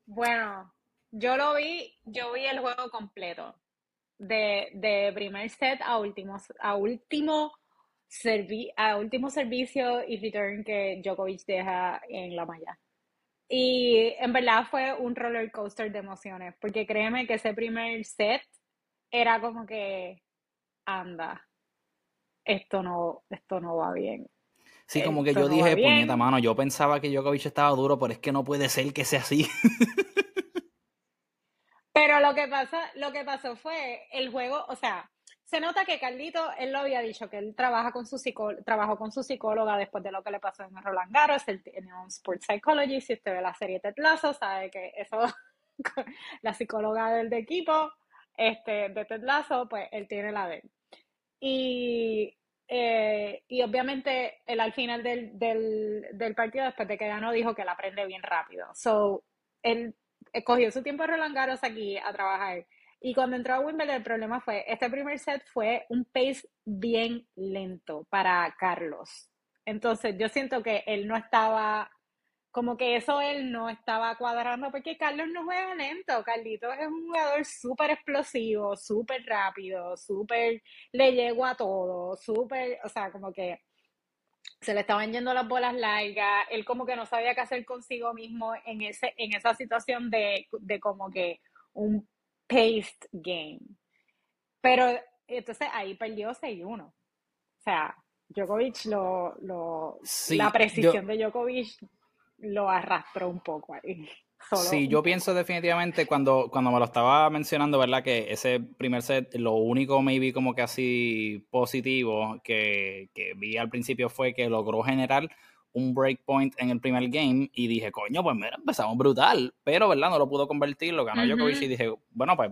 Bueno, yo lo vi, yo vi el juego completo de, de primer set a último, a último, a último servicio y return que Djokovic deja en la malla. Y en verdad fue un roller coaster de emociones, porque créeme que ese primer set era como que, anda, esto no, esto no va bien. Sí, como que yo dije, puñeta mano, yo pensaba que Djokovic estaba duro, pero es que no puede ser que sea así. Pero lo que pasa, lo que pasó fue el juego, o sea, se nota que Carlito, él lo había dicho, que él trabaja con su trabajó con su psicóloga después de lo que le pasó en Roland Garros, él tiene un sports psychology, si usted ve la serie Ted sabe que eso, la psicóloga del de equipo, este, de Ted pues él tiene la de él. Y, eh, y obviamente él al final del, del, del partido, después de que ganó, dijo que la aprende bien rápido. So, él cogió su tiempo Roland Garros aquí a trabajar. Y cuando entró a Wimbledon, el problema fue, este primer set fue un pace bien lento para Carlos. Entonces, yo siento que él no estaba, como que eso él no estaba cuadrando, porque Carlos no juega lento. Carlito es un jugador súper explosivo, súper rápido, súper, le llegó a todo, súper, o sea, como que se le estaban yendo las bolas largas, él como que no sabía qué hacer consigo mismo en, ese, en esa situación de, de como que un paced game. Pero entonces ahí perdió 6-1. O sea, Djokovic lo, lo la precisión de Djokovic lo arrastró un poco ahí sí, yo pienso definitivamente cuando, cuando me lo estaba mencionando, ¿verdad? Que ese primer set, lo único maybe como que así positivo que, que vi al principio fue que logró generar un breakpoint en el primer game y dije, coño, pues mira, empezamos brutal, pero ¿verdad? No lo pudo convertir, lo ganó Djokovic y dije, bueno, pues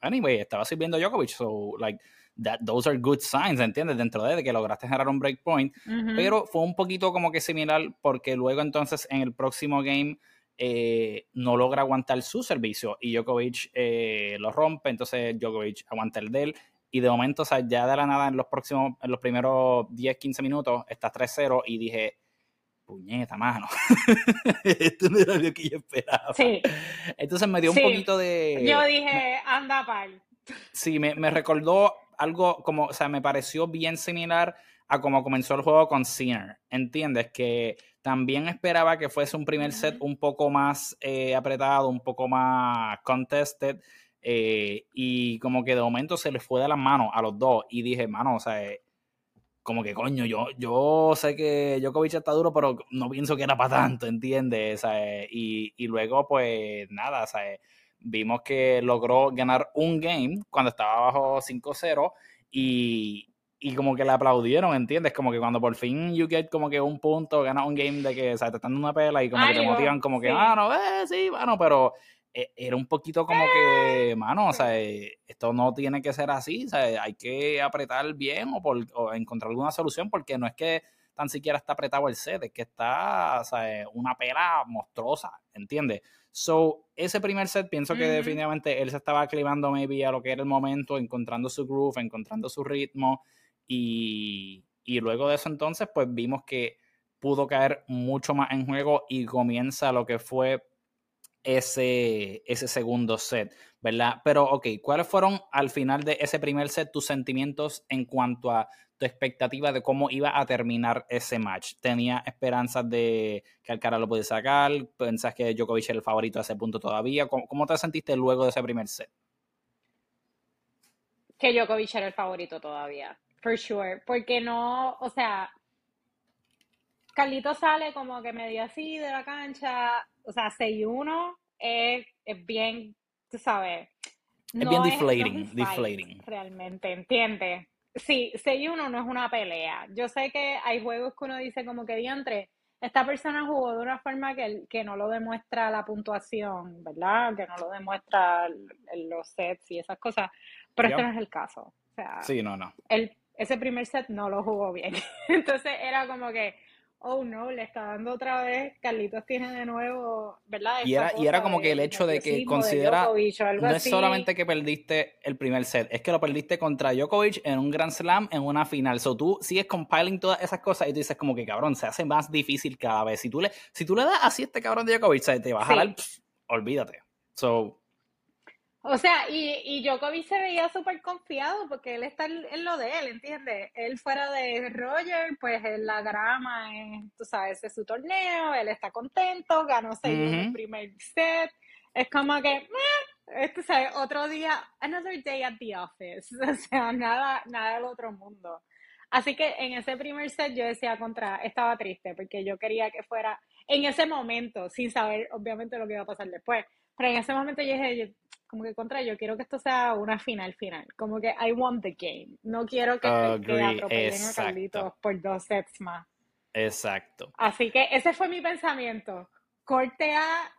anyway, estaba sirviendo Djokovic, so, like, that, those are good signs, ¿entiendes? Dentro de, que lograste generar un breakpoint, pero fue un poquito como que similar porque luego entonces en el próximo game eh, no logra aguantar su servicio y Djokovic eh, lo rompe, entonces Djokovic aguanta el de él y de momento, o sea, ya de la nada en los próximos, en los primeros 10, 15 minutos, está 3-0 y dije, puñeta, mano. Esto no era lo que yo esperaba. Sí. Entonces me dio un poquito de... Yo dije, anda pal. Sí, me, me, recordó algo como, o sea, me pareció bien similar a como comenzó el juego con Sinner. ¿Entiendes? Que también esperaba que fuese un primer set un poco más eh, apretado, un poco más contested. Eh, y como que de momento se les fue de las manos a los dos. Y dije, mano, o sea, eh, como que coño, yo, yo sé que Djokovic está duro, pero no pienso que era para tanto, ¿entiendes? Y, y, luego, pues nada, ¿sabes? vimos que logró ganar un game cuando estaba bajo 5-0 y, y como que le aplaudieron, ¿entiendes? Como que cuando por fin you get como que un punto, ganas un game de que, o sea, te están dando una pela y como que te motivan como que, ah, no, eh, sí, bueno, pero eh, era un poquito como que, mano, o sea, eh, esto no tiene que ser así, o sea, hay que apretar bien o, por, o encontrar alguna solución porque no es que tan siquiera está apretado el set, es que está, o sea, una pela monstruosa, ¿entiendes? So, ese primer set pienso que definitivamente él se estaba aclimando maybe a lo que era el momento, encontrando su groove, encontrando su ritmo y, luego de eso entonces pues vimos que pudo caer mucho más en juego y comienza lo que fue ese, ese segundo set, ¿verdad? Pero, ok, ¿cuáles fueron al final de ese primer set tus sentimientos en cuanto a tu expectativa de cómo iba a terminar ese match? ¿Tenía esperanzas de que Alcaraz lo pudiese sacar? ¿Pensás que Djokovic era el favorito a ese punto todavía? ¿Cómo, te sentiste luego de ese primer set? Que Djokovic era el favorito todavía, for sure. Porque no, o sea, Carlito sale como que medio así de la cancha, o sea, 6-1 es, es bien, tú sabes. Es bien deflating, deflating. Realmente, ¿entiendes? sí, 6-1 no es una pelea. Yo sé que hay juegos que uno dice como que diantre, esta persona jugó de una forma que, que no lo demuestra la puntuación, ¿verdad? Que no lo demuestra los sets y esas cosas. Pero este no es el caso. O sea, sí, no, no. El, ese primer set no lo jugó bien. Entonces era como que oh no, le está dando otra vez, Carlitos tiene de nuevo, ¿verdad? Y era, y era como que el hecho de que considera, no es solamente que perdiste el primer set, es que lo perdiste contra Djokovic en un Grand Slam, en una final. So tú sigues compiling todas esas cosas y tú dices como que cabrón, se hace más difícil cada vez. Si tú le, si tú le das así a este cabrón de Djokovic, te va a jalar, olvídate. So, o sea, y, y Djokovic se veía súper confiado porque él está en, lo de él, ¿entiendes? Él fuera de Roger, pues en la grama, tú sabes, es su torneo, él está contento, ganó seis en el primer set. Es como que, eh, ¿sabes? Otro día, another day at the office. O sea, nada, nada del otro mundo. Así que en ese primer set yo decía contra, estaba triste porque yo quería que fuera en ese momento, sin saber obviamente lo que iba a pasar después. Pero en ese momento yo dije, como que contra yo quiero que esto sea una final final, como que I want the game, no quiero que, que atropellen a Carlitos por dos sets más. Exacto. Así que ese fue mi pensamiento. Corte a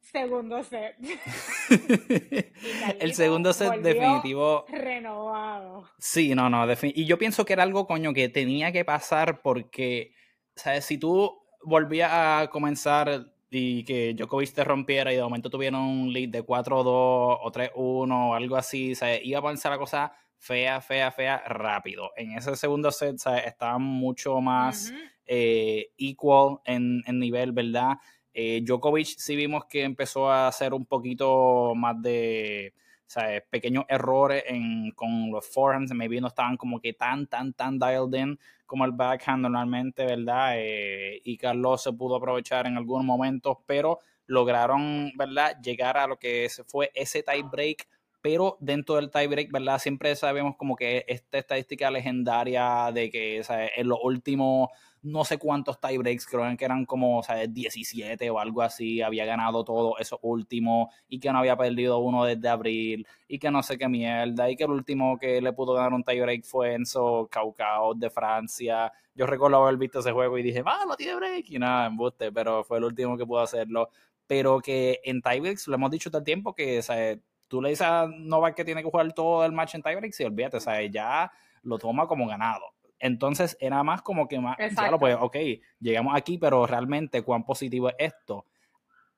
segundo set. el segundo set definitivo. Renovado. Sí, no, no. Y yo pienso que era algo, coño, que tenía que pasar porque, ¿sabes? Si tú volvías a comenzar y que Djokovic te rompiera y de momento tuvieron un lead de 4-2 o 3-1 o algo así, ¿sabes? iba a ponerse la cosa fea, fea, fea, rápido. En ese segundo set ¿sabes? estaban mucho más eh, equal en, en, nivel, ¿verdad? Eh, Djokovic sí vimos que empezó a hacer un poquito más de ¿sabes? pequeños errores en, con los forehands, maybe no estaban como que tan, tan, tan dialed in como el backhand normalmente, ¿verdad? Eh, y Carlos se pudo aprovechar en algunos momentos, pero lograron, ¿verdad? Llegar a lo que fue ese tie break, pero dentro del tie break, ¿verdad? Siempre sabemos como que esta estadística legendaria de que en los últimos no sé cuántos tiebreaks, creo que eran como, sea, 17 o algo así, había ganado todo eso último y que no había perdido uno desde abril y que no sé qué mierda y que el último que le pudo ganar un tiebreak fue Enzo Caucao de Francia. Yo recuerdo haber visto ese juego y dije, ah, no tiene break y nada, embuste, pero fue el último que pudo hacerlo. Pero que en tiebreaks lo hemos dicho todo el tiempo que, sea, tú le dices a Novak que tiene que jugar todo el match en tiebreak, si olvídate, ¿sabes? Ya lo toma como ganado. Entonces era más como que más, lo pues, ok, llegamos aquí, pero realmente cuán positivo es esto.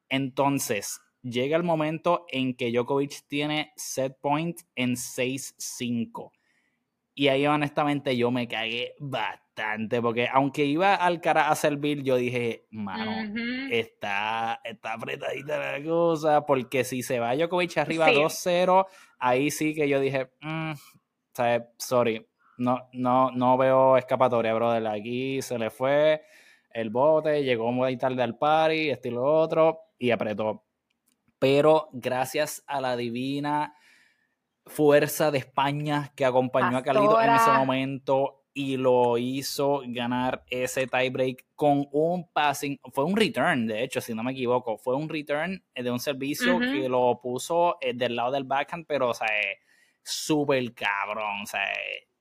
Entonces, llega el momento en que Djokovic tiene set point en 6-5. Y ahí honestamente yo me cagué bastante, porque aunque iba al cara a servir, yo dije, mano, está, está apretadita la cosa, porque si se va Djokovic arriba 2-0, ahí sí que yo dije, mm, sorry, no, no, no veo escapatoria, brother. Aquí se le fue el bote, llegó muy tarde al party, estilo otro, y apretó. Pero gracias a la divina fuerza de España que acompañó a Carlito en ese momento y lo hizo ganar ese tiebreak con un passing, fue un return, de hecho, si no me equivoco, fue un return de un servicio que lo puso eh, del lado del backhand, pero, o sea, súper cabrón, o sea,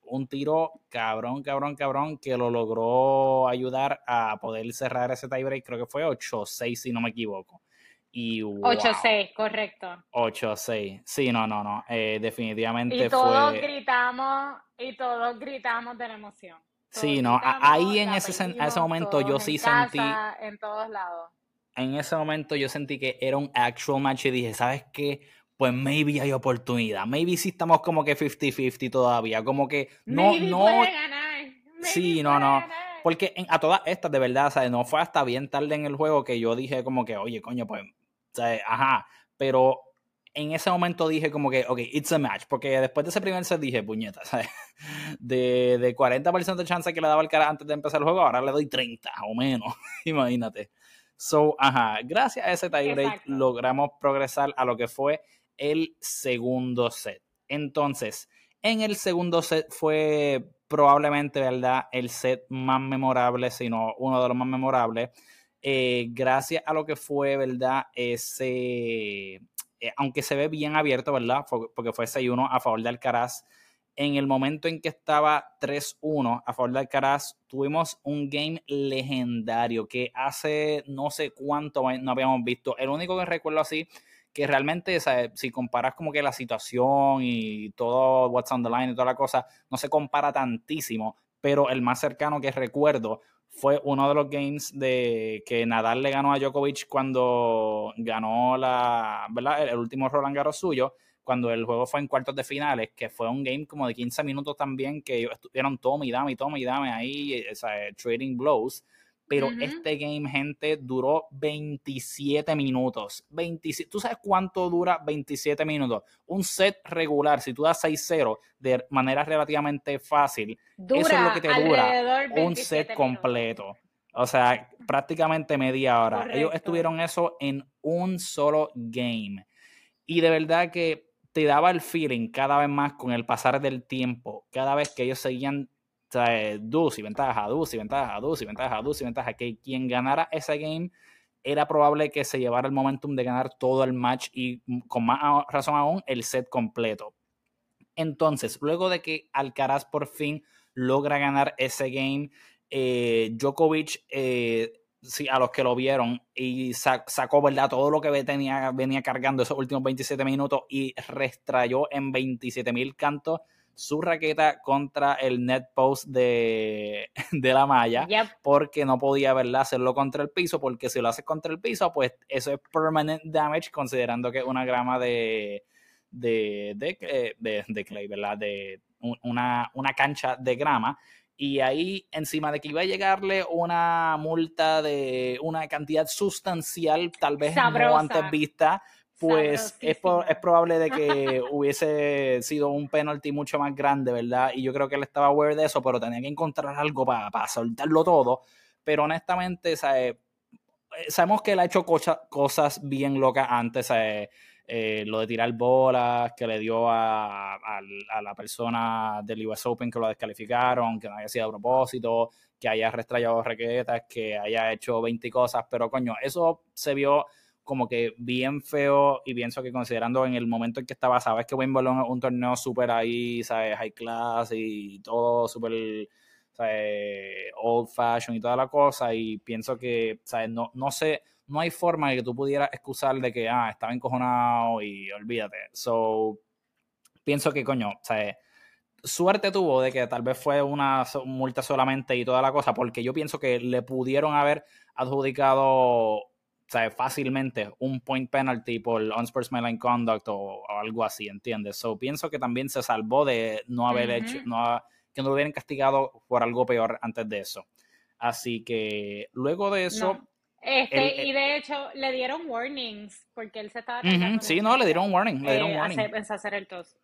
un tiro cabrón, cabrón, cabrón, que lo logró ayudar a poder cerrar ese tiebreak, creo que fue 8-6 si no me equivoco. Y 8-6, correcto. 8-6. Sí, no, no, no. Eh, definitivamente y todos gritamos, y todos gritamos de la emoción. sí, no, ahí en ese, ese momento yo sí sentí... En todos lados. En ese momento yo sentí que era un actual match y dije, ¿sabes qué? pues maybe hay oportunidad. Maybe sí estamos como que 50-50 todavía. Como que no, maybe no. Puede ganar. sí, no, no. Porque a todas estas, de verdad, ¿sabes? no fue hasta bien tarde en el juego que yo dije como que, oye, coño, pues, ¿sabes? ajá. Pero en ese momento dije como que, ok, it's a match. Porque después de ese primer set dije, puñeta, ¿sabes? De, de 40% de chance que le daba el cara antes de empezar el juego, ahora le doy 30 o menos. Imagínate. So, ajá, gracias a ese tiebreak logramos progresar a lo que fue el segundo set. Entonces, en el segundo set fue probablemente, ¿verdad? El set más memorable, sino uno de los más memorables. Eh, gracias a lo que fue, ¿verdad? Ese, eh, aunque se ve bien abierto, ¿verdad? Porque fue 6-1 a favor de Alcaraz. En el momento en que estaba 3-1 a favor de Alcaraz, tuvimos un game legendario que hace no sé cuánto no habíamos visto. El único que recuerdo así que realmente, si comparas como que la situación y todo what's on the line y toda la cosa, no se compara tantísimo, pero el más cercano que recuerdo fue uno de los games de que Nadal le ganó a Djokovic cuando ganó la, ¿verdad? El, último Roland Garros suyo, cuando el juego fue en cuartos de finales, que fue un game como de 15 minutos también, que estuvieron toma y dame y toma y dame ahí, o sea, trading blows pero este game, gente, duró 27 minutos. 27, ¿Tú sabes cuánto dura 27 minutos? Un set regular, si tú das 6-0 de manera relativamente fácil, eso es lo que te dura un set completo. O sea, prácticamente media hora. Ellos estuvieron eso en un solo game. Y de verdad que te daba el feeling cada vez más con el pasar del tiempo, cada vez que ellos seguían o sea, y ventaja, y ventaja, y ventaja, y ventaja. Que quien ganara ese game era probable que se llevara el momentum de ganar todo el match y mm, con más razón aún el set completo. Entonces, luego de que Alcaraz por fin logra ganar ese game, eh, Djokovic, eh, a los que lo vieron, y sacó ¿verdad? todo lo que venía cargando esos últimos 27 minutos y restrayó en 27 mil cantos su raqueta contra el net post de, la malla porque no podía ¿verdad? hacerlo contra el piso porque si lo haces contra el piso pues eso es permanent damage considerando que es una grama de de, de, de, clay, ¿verdad? De una, una cancha de grama y ahí encima de que iba a llegarle una multa de una cantidad sustancial, tal vez no antes vista, pues es, es, probable de que hubiese sido un penalty mucho más grande, ¿verdad? Y yo creo que él estaba aware de eso, pero tenía que encontrar algo para, soltarlo todo. Pero honestamente, eh, sabemos que él ha hecho cosas bien locas antes, eh, lo de tirar bolas que le dio a, a, la persona del US Open que lo descalificaron, que no haya sido a propósito, que haya restrayado raquetas, que haya hecho 20 cosas, pero coño, eso se vio como que bien feo y pienso que considerando en el momento en que estaba, sabes que Wimbledon es un torneo súper ahí, sabes, high class y todo súper, sabes, old fashion y toda la cosa y pienso que, sabes, no, no sé, no hay forma de que tú pudieras excusar de que, ah, estaba encojonado y olvídate. So, pienso que, coño, sea, suerte tuvo de que tal vez fue una multa solamente y toda la cosa, porque yo pienso que le pudieron haber adjudicado sea, fácilmente un point penalty por unsportsmanlike conduct o, algo así, ¿entiendes? So, pienso que también se salvó de no haber hecho, no, que no lo hubieran castigado por algo peor antes de eso. Así que luego de eso... Este, y de hecho le dieron warnings porque él se estaba... sí, no, le dieron warning, le dieron eh, warning. hacer el tos.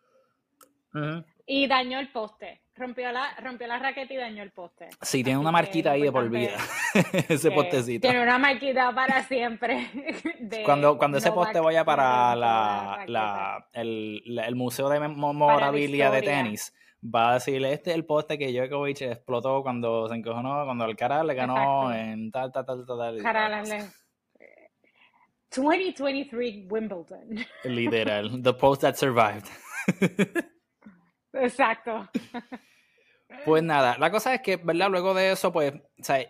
Y dañó el poste. Rompió la, rompió la raqueta y dañó el poste. Sí, tiene una marquita ahí de por vida. ese postecito. Tiene una marquita para siempre. cuando cuando ese poste vaya para la, la, el, el, Museo de Memorabilia de Tenis, va a decirle, este es el poste que Djokovic explotó cuando se encojonó, cuando Alcaraz le ganó en tal, tal, tal, tal. tal 2023 Wimbledon. Literal. The post that survived. Exacto. Pues nada, la cosa es que, ¿verdad? Luego de eso, pues, o sea,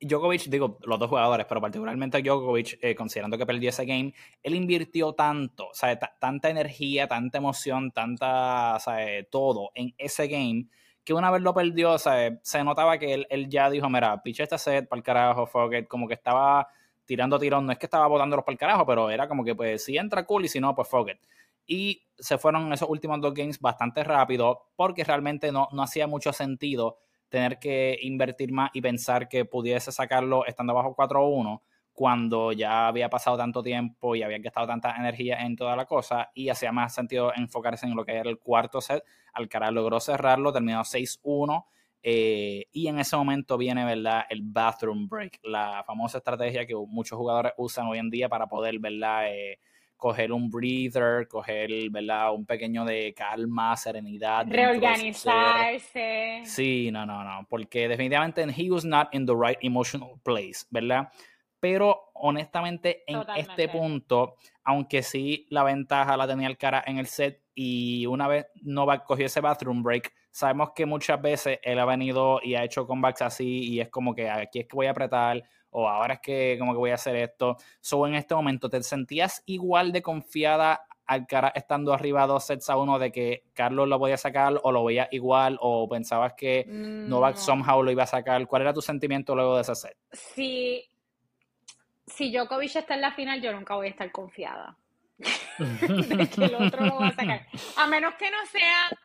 Djokovic, digo, los dos jugadores, pero particularmente Djokovic, eh, considerando que perdió ese game, él invirtió tanto, o sea, tanta energía, tanta emoción, tanta, o todo en ese game, que una vez lo perdió, o sea, se notaba que él, ya dijo, mira, piché este set para el carajo, fue como que estaba tirando tirón, no es que estaba botándolos para el carajo, pero era como que, pues, si entra cool y si no, pues fuck y se fueron esos últimos dos games bastante rápido porque realmente no, no hacía mucho sentido tener que invertir más y pensar que pudiese sacarlo estando bajo 4-1 cuando ya había pasado tanto tiempo y había gastado tanta energía en toda la cosa y hacía más sentido enfocarse en lo que era el cuarto set. Alcaraz logró cerrarlo, terminó 6-1 eh, y en ese momento viene, ¿verdad? El bathroom break, la famosa estrategia que muchos jugadores usan hoy en día para poder, ¿verdad? Eh, coger un breather, coger, ¿verdad? Un pequeño de calma, serenidad. Reorganizarse. Sí, no, no, no, porque definitivamente he was not in the right emotional place, ¿verdad? Pero honestamente en este punto, aunque sí la ventaja la tenía el cara en el set y una vez Novak cogió ese bathroom break, sabemos que muchas veces él ha venido y ha hecho comebacks así y es como que aquí es que voy a apretar o ahora es que como que voy a hacer esto. So, en este momento, ¿te sentías igual de confiada al cara estando arriba dos sets a uno de que Carlos lo podía sacar o lo veía igual o pensabas que Novak somehow lo iba a sacar? ¿Cuál era tu sentimiento luego de ese set? Si, si Djokovic está en la final, yo nunca voy a estar confiada de que el otro lo va a sacar. A menos que no sea,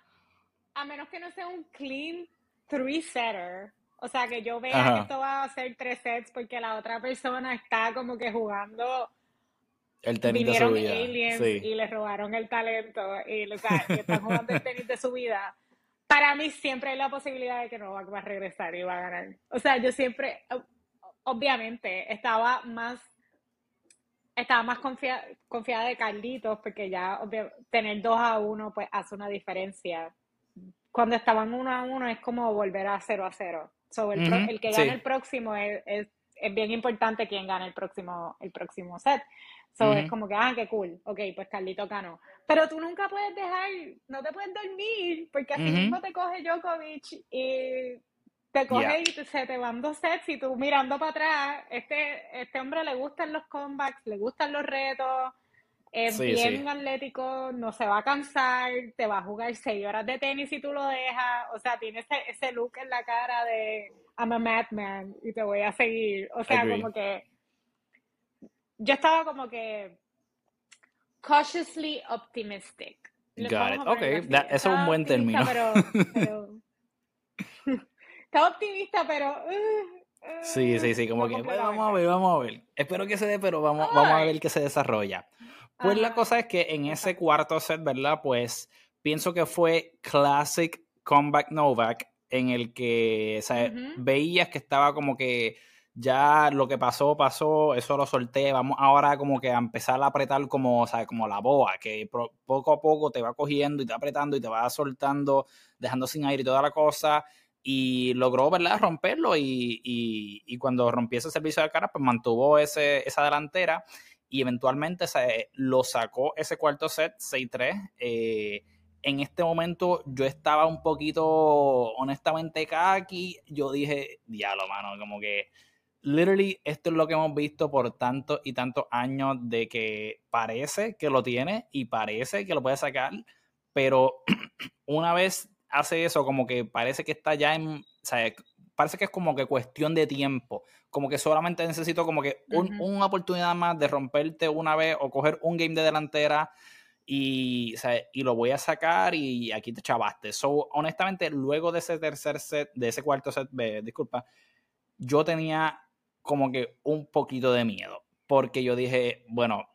a menos que no sea un clean three setter o sea, que yo vea que esto va a ser tres sets porque la otra persona está como que jugando. El tenis de su vida. y le robaron el talento y, o sea, están jugando el tenis de su vida. Para mí siempre hay la posibilidad de que no va a regresar y va a ganar. O sea, yo siempre, obviamente, estaba más estaba más confiada, confiada de Carlitos porque ya tener 2 a 1 pues hace una diferencia. Cuando estaban 1 a 1 es como volver a 0 a 0 el, que gane el próximo es, es, bien importante quién gane el próximo, el próximo set. So, Es como que, ah, qué cool. Ok, pues Carlito ganó. Pero tú nunca puedes dejar, no te puedes dormir, porque así mismo te coge Djokovic y te coge y se te van dos sets y tú mirando para atrás. Este, este hombre le gustan los comebacks, le gustan los retos es bien atlético, no se va a cansar, te va a jugar seis horas de tenis si tú lo dejas, o sea, tiene ese, ese look en la cara de I'm a madman y te voy a seguir, o sea, como que yo estaba como que cautiously optimistic. Got it. Ok, eso es un buen término. Pero, estaba optimista, pero... Uh, sí, sí, sí, como que vamos a ver, vamos a ver. Espero que se dé, pero vamos, vamos a ver qué se desarrolla. Pues la cosa es que en ese cuarto set, ¿verdad? Pues pienso que fue Classic Comeback Novak, en el que o sea, veías que estaba como que ya lo que pasó, pasó, eso lo solté, vamos ahora como que a empezar a apretar como, o sea, como la boa, que poco a poco te va cogiendo y te va apretando y te va soltando, dejando sin aire y toda la cosa, y logró, ¿verdad?, romperlo y, y, y cuando rompió ese servicio de cara, pues mantuvo ese, esa delantera y eventualmente se, lo sacó ese cuarto set 6-3. Eh, en este momento yo estaba un poquito, honestamente, aquí. Yo dije, diablo, mano, como que literally, esto es lo que hemos visto por tantos y tantos años de que parece que lo tiene y parece que lo puede sacar, pero una vez hace eso, como que parece que está ya en, parece que es como que cuestión de tiempo, como que solamente necesito como que una oportunidad más de romperte una vez o coger un game de delantera y, y lo voy a sacar y aquí te chavaste. So, honestamente, luego de ese tercer set, de ese cuarto set, disculpa, yo tenía como que un poquito de miedo, porque yo dije, bueno,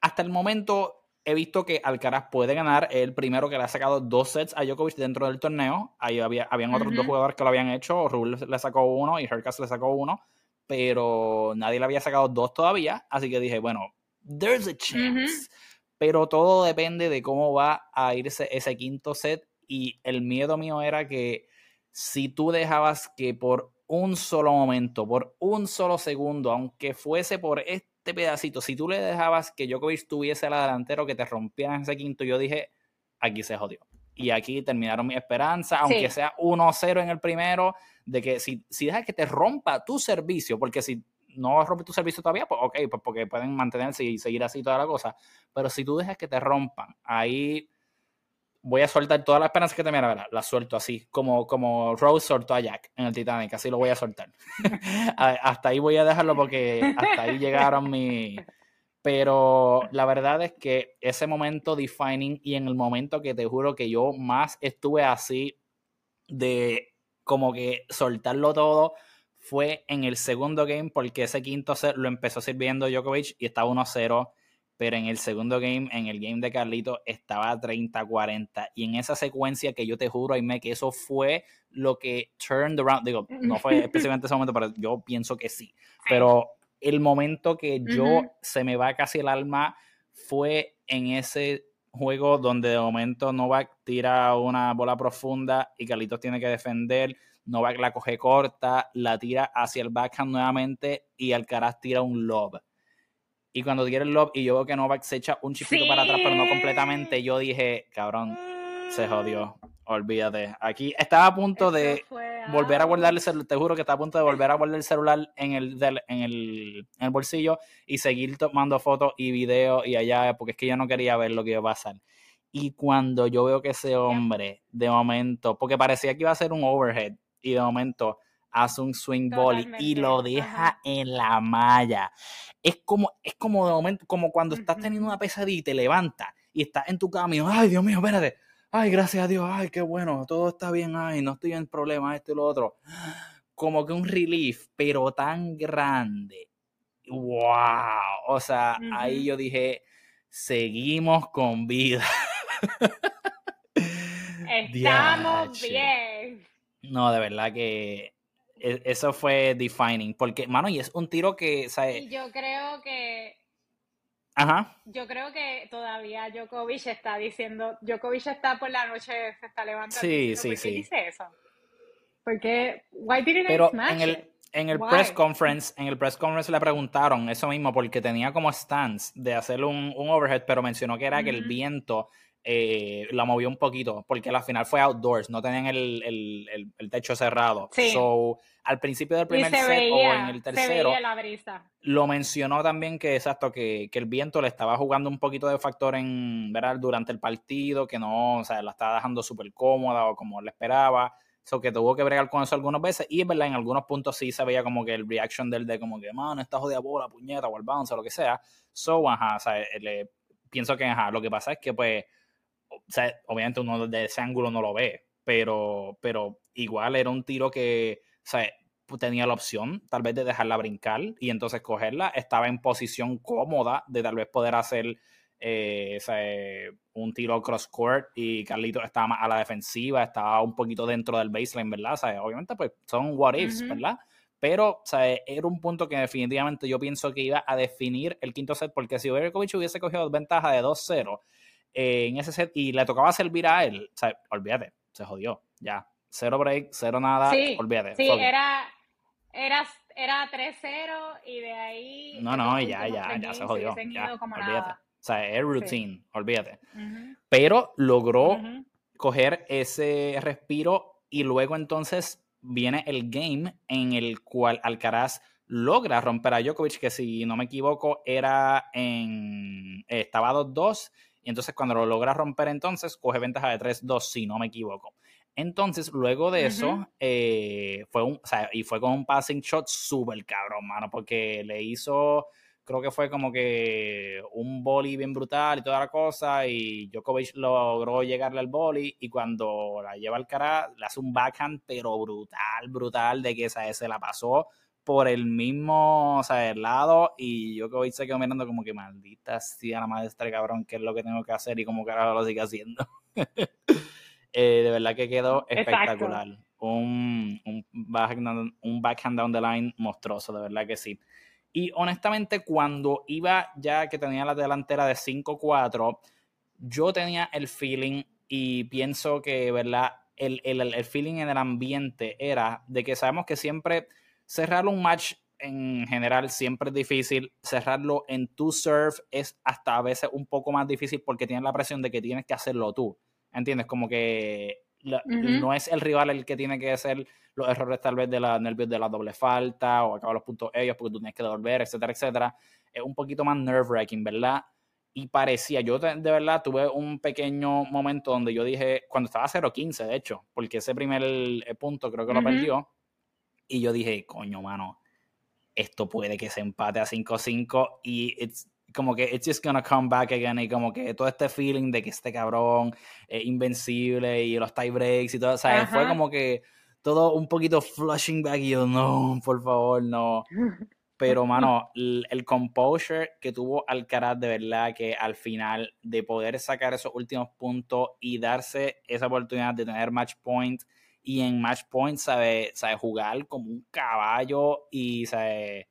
hasta el momento he visto que Alcaraz puede ganar el primero que le ha sacado dos sets a Djokovic dentro del torneo. Ahí había, habían otros dos jugadores que lo habían hecho. Rubel le sacó uno y Hercas le sacó uno. Pero nadie le había sacado dos todavía. Así que dije, bueno, there's a chance. Pero todo depende de cómo va a irse ese quinto set. Y el miedo mío era que si tú dejabas que por un solo momento, por un solo segundo, aunque fuese por este pedacito, si tú le dejabas que Djokovic tuviese la delantera o que te rompieran ese quinto, yo dije, aquí se jodió. Y aquí terminaron mi esperanza, aunque sea 1-0 en el primero, de que si, si dejas que te rompa tu servicio, porque si no rompe tu servicio todavía, pues ok, pues porque pueden mantenerse y seguir así toda la cosa. Pero si tú dejas que te rompan, ahí voy a soltar toda la esperanza que te mira, la suelto así, como, como Rose soltó a Jack en el Titanic, así lo voy a soltar. hasta ahí voy a dejarlo porque hasta ahí llegaron mi... Pero la verdad es que ese momento defining y en el momento que te juro que yo más estuve así de como que soltarlo todo fue en el segundo game porque ese quinto set lo empezó sirviendo Djokovic y estaba 1-0 pero en el segundo game, en el game de Carlito, estaba 30-40. Y en esa secuencia que yo te juro, Aime, que eso fue lo que turned around. Digo, no fue específicamente ese momento, pero yo pienso que sí. Pero el momento que yo se me va casi el alma fue en ese juego donde de momento Novak tira una bola profunda y Carlitos tiene que defender. Novak la coge corta, la tira hacia el backhand nuevamente y Alcaraz tira un lob y cuando tira el lob y yo veo que Novak se echa un chiquito para atrás, pero no completamente, yo dije, cabrón, se jodió. Olvídate. Aquí estaba a punto de volver a guardar el celular. Te juro que estaba a punto de volver a guardar el celular en el, en el, en el bolsillo y seguir tomando fotos y videos y allá, porque es que yo no quería ver lo que iba a pasar. Y cuando yo veo que ese hombre, de momento, porque parecía que iba a ser un overhead, y de momento hace un swing volley y lo deja en la malla. Es como, es como de momento, como cuando estás teniendo una pesadilla y te levantas y estás en tu camino, ay Dios mío, espérate, ay gracias a Dios, ay qué bueno, todo está bien, ay no estoy en problemas, esto y lo otro. Como que un relief, pero tan grande. ¡Wow! O sea, ahí yo dije, seguimos con vida. Estamos bien. No, de verdad que eso fue defining. Porque, mano, y es un tiro que. Y yo creo que. Ajá. Yo creo que todavía Djokovic está diciendo. Djokovic está por la noche, se está levantando. Sí, sí, ¿por sí. Qué dice eso? Porque. Why didn't Pero smash en el, en el press conference, en el press conference le preguntaron eso mismo, porque tenía como stance de hacer un, un overhead, pero mencionó que era que el viento eh, la movió un poquito, porque la final fue outdoors, no tenían el, el, el, techo cerrado. So, al principio del primer set o en el tercero, lo mencionó también que, exacto, que, que, el viento le estaba jugando un poquito de factor en, ¿verdad? Durante el partido, que no, o sea, la estaba dejando súper cómoda o como le esperaba. So que tuvo que bregar con eso algunas veces. Y es verdad, en algunos puntos sí se veía como que el reaction del de como que, mano, esta jodida bola, puñeta, o el bounce o lo que sea. So, ajá, o sea, le, pienso que, ajá, lo que pasa es que, pues, o sea, obviamente uno de ese ángulo no lo ve, pero, pero igual era un tiro que, o sea, tenía la opción tal vez de dejarla brincar y entonces cogerla, estaba en posición cómoda de tal vez poder hacer eh, un tiro cross court y Carlito estaba más a la defensiva, estaba un poquito dentro del baseline, ¿verdad? O sea, obviamente pues son what ifs, ¿verdad? Pero, o sea, era un punto que definitivamente yo pienso que iba a definir el quinto set, porque si Overkovich hubiese cogido ventaja de 2-0, en ese set y le tocaba servir a él, o sea, olvídate, se jodió, ya. Cero break, cero nada, olvídate. Sí, era, era, era 3-0 y de ahí. No, no, ya, ya, ya se jodió. Ya, olvídate. O sea, es routine, olvídate. Pero logró coger ese respiro y luego entonces viene el game en el cual Alcaraz logra romper a Djokovic, que si no me equivoco era en... estaba 2-2, y entonces cuando lo logra romper entonces coge ventaja de 3-2, si no me equivoco. Entonces, luego de eso, eh, fue un, o sea, y fue con un passing shot súper cabrón, mano, porque le hizo, creo que fue como que un boli bien brutal y toda la cosa, y Djokovic logró llegarle al boli, y cuando la lleva al cara, le hace un backhand, pero brutal, brutal, de que esa se la pasó por el mismo, o sea, el lado, y Djokovic se quedó mirando como que maldita sea la maestra cabrón, ¿qué es lo que tengo que hacer? Y que ahora lo sigue haciendo. Eh, de verdad que quedó espectacular. Un, un, backhand, un backhand down the line monstruoso, de verdad que sí. Y honestamente, cuando iba ya que tenía la delantera de 5-4, yo tenía el feeling y pienso que, ¿verdad? El, el, el, feeling en el ambiente era de que sabemos que siempre cerrar un match en general siempre es difícil. Cerrarlo en tu serve es hasta a veces un poco más difícil porque tienes la presión de que tienes que hacerlo tú. ¿Entiendes? Como que no es el rival el que tiene que hacer los errores tal vez de la nervios de la doble falta o acabar los puntos ellos porque tú tienes que devolver, etcétera, etcétera. Es un poquito más nerve-wracking, ¿verdad? Y parecía, yo de, verdad tuve un pequeño momento donde yo dije, cuando estaba 0-15, de hecho, porque ese primer eh, punto creo que lo perdió, y yo dije, coño, mano, esto puede que se empate a 5-5 y it's, como que it's just gonna come back again y como que todo este feeling de que este cabrón es invencible y los tie breaks y todo, o sea, fue como que todo un poquito flushing back y yo, no, por favor, no. Pero, mano, el, composure que tuvo Alcaraz de verdad que al final de poder sacar esos últimos puntos y darse esa oportunidad de tener match point y en match point sabe, sabe jugar como un caballo y sabe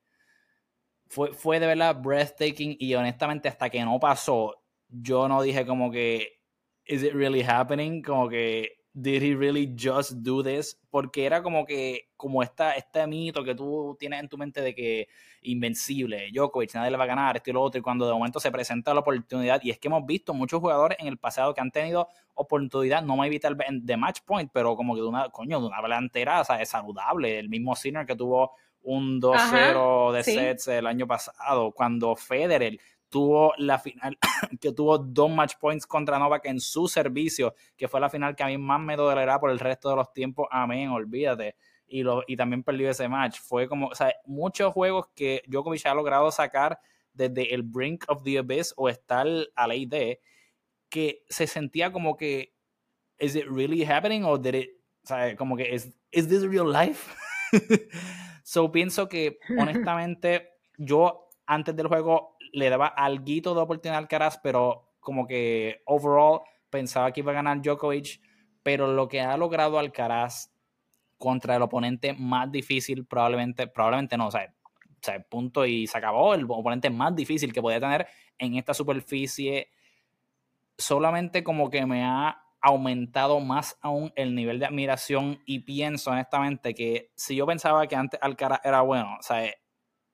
fue, fue de verdad breathtaking y honestamente hasta que no pasó, yo no dije como que, ¿is it really happening? Como que, ¿did he really just do this? Porque era como que, como esta, este mito que tú tienes en tu mente de que invencible, Djokovic, nadie le va a ganar, esto y lo otro, y cuando de momento se presenta la oportunidad, y es que hemos visto muchos jugadores en el pasado que han tenido oportunidad, no me evita el de match point, pero como que de una, coño, de una delantera, o sea, es saludable, el mismo Sinner que tuvo un 2-0 de sets el año pasado, cuando Federer tuvo la final, que tuvo dos match points contra Novak en su servicio, que fue la final que a mí más me dolerá por el resto de los tiempos, amén, olvídate. Y, lo, y también perdió ese match. Fue como, o sea, muchos juegos que Djokovic ha logrado sacar desde el brink of the abyss o estar a la idea que se sentía como que, ¿is it really happening? O did it, o sea, como que, ¿is, is this real life? So pienso que, honestamente, yo antes del juego le daba algo de oportunidad al Caraz, pero como que overall pensaba que iba a ganar Djokovic, pero lo que ha logrado Alcaraz contra el oponente más difícil, probablemente, probablemente no, o sea, o punto y se acabó, el oponente más difícil que podía tener en esta superficie, solamente como que me ha aumentado más aún el nivel de admiración y pienso honestamente que si yo pensaba que antes Alcaraz era bueno, o sea,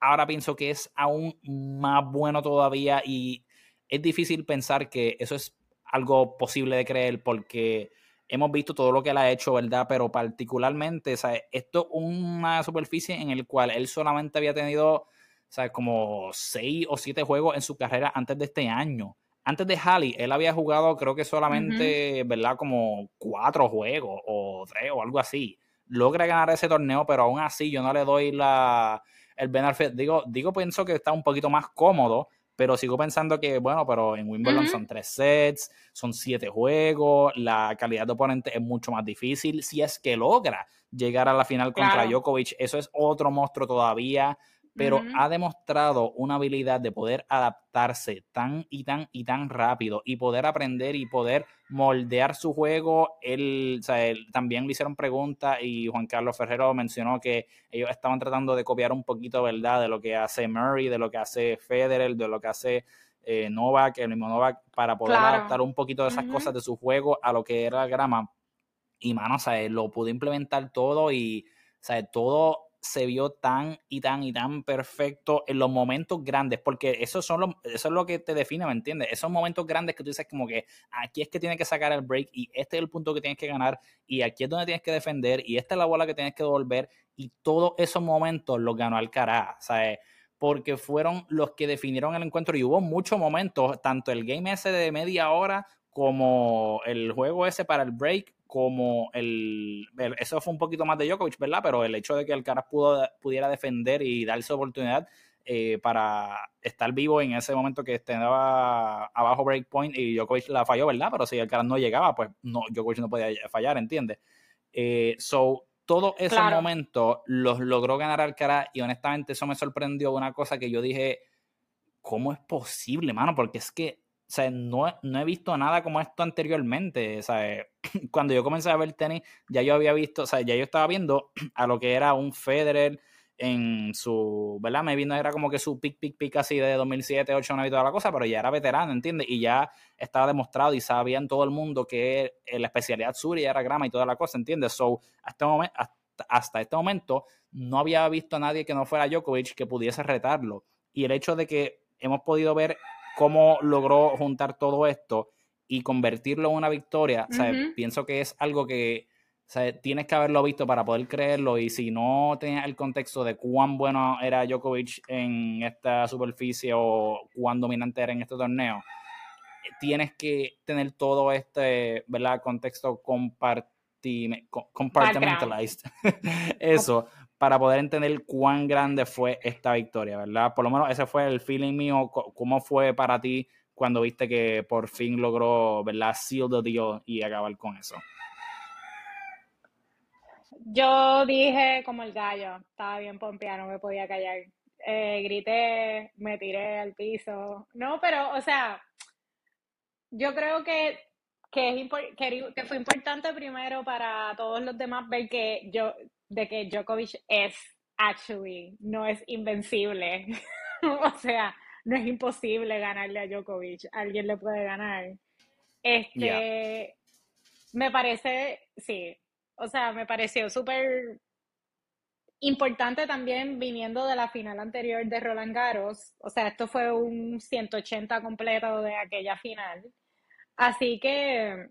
ahora pienso que es aún más bueno todavía y es difícil pensar que eso es algo posible de creer porque hemos visto todo lo que él ha hecho, ¿verdad? Pero particularmente, sea, esto es una superficie en el cual él solamente había tenido, sea, como seis o siete juegos en su carrera antes de este año antes de Halley, él había jugado, creo que solamente, ¿verdad? Como cuatro juegos o tres o algo así. Logra ganar ese torneo, pero aún así yo no le doy la, el benefit. Digo, digo, pienso que está un poquito más cómodo, pero sigo pensando que, bueno, pero en Wimbledon son tres sets, son siete juegos, la calidad de oponente es mucho más difícil. Si es que logra llegar a la final contra Djokovic, eso es otro monstruo todavía pero ha demostrado una habilidad de poder adaptarse tan y tan y tan rápido y poder aprender y poder moldear su juego. Él, o sea, él, también le hicieron preguntas y Juan Carlos Ferrero mencionó que ellos estaban tratando de copiar un poquito, ¿verdad?, de lo que hace Murray, de lo que hace Federer, de lo que hace eh, Novak, el mismo Novak, para poder adaptar un poquito de esas cosas de su juego a lo que era la grama. Y, mano, o sea, lo pudo implementar todo y, o sea, todo se vio tan y tan y tan perfecto en los momentos grandes, porque eso, son los, eso es lo que te define, ¿me entiendes? Esos momentos grandes que tú dices como que aquí es que tienes que sacar el break y este es el punto que tienes que ganar y aquí es donde tienes que defender y esta es la bola que tienes que devolver y todos esos momentos los ganó Alcaraz, ¿sabes? Porque fueron los que definieron el encuentro y hubo muchos momentos, tanto el game ese de media hora como el juego ese para el break, como el, Eso fue un poquito más de Djokovic, ¿verdad? Pero el hecho de que el Caras pudo, pudiera defender y darse oportunidad eh, para estar vivo en ese momento que estaba abajo breakpoint y Djokovic la falló, ¿verdad? Pero si el Caras no llegaba, pues no, Djokovic no podía fallar, ¿entiendes? Eh, so, todos esos momentos los logró ganar Alcaraz y honestamente eso me sorprendió una cosa que yo dije, ¿cómo es posible, mano? Porque es que o sea, no, no, he visto nada como esto anteriormente. O sea, cuando yo comencé a ver tenis, ya yo había visto, o sea, ya yo estaba viendo a lo que era un Federer en su, ¿verdad? Me vino, era como que su pick, pick, pick así de 2007, 2008, 9 y toda la cosa, pero ya era veterano, ¿entiendes? Y ya estaba demostrado y sabía en todo el mundo que la especialidad suya era grama y toda la cosa, ¿entiendes? So, hasta, hasta este momento no había visto a nadie que no fuera Djokovic que pudiese retarlo. Y el hecho de que hemos podido ver cómo logró juntar todo esto y convertirlo en una victoria, pienso que es algo que tienes que haberlo visto para poder creerlo y si no tienes el contexto de cuán bueno era Djokovic en esta superficie o cuán dominante era en este torneo, tienes que tener todo este, ¿verdad? Contexto compartimentalized. Eso, para poder entender cuán grande fue esta victoria, ¿verdad? Por lo menos ese fue el feeling mío. ¿Cómo fue para ti cuando viste que por fin logró, ¿verdad? Seal the deal y acabar con eso. Yo dije como el gallo, estaba bien pompeado, no me podía callar. Eh, grité, me tiré al piso. No, pero, o sea, yo creo que, que, que, que fue importante primero para todos los demás ver que yo, de que Djokovic es actually, no es invencible. o sea, no es imposible ganarle a Djokovic. Alguien le puede ganar. Este, me parece, sí, o sea, me pareció súper importante también viniendo de la final anterior de Roland Garros. O sea, esto fue un 180 completo de aquella final. Así que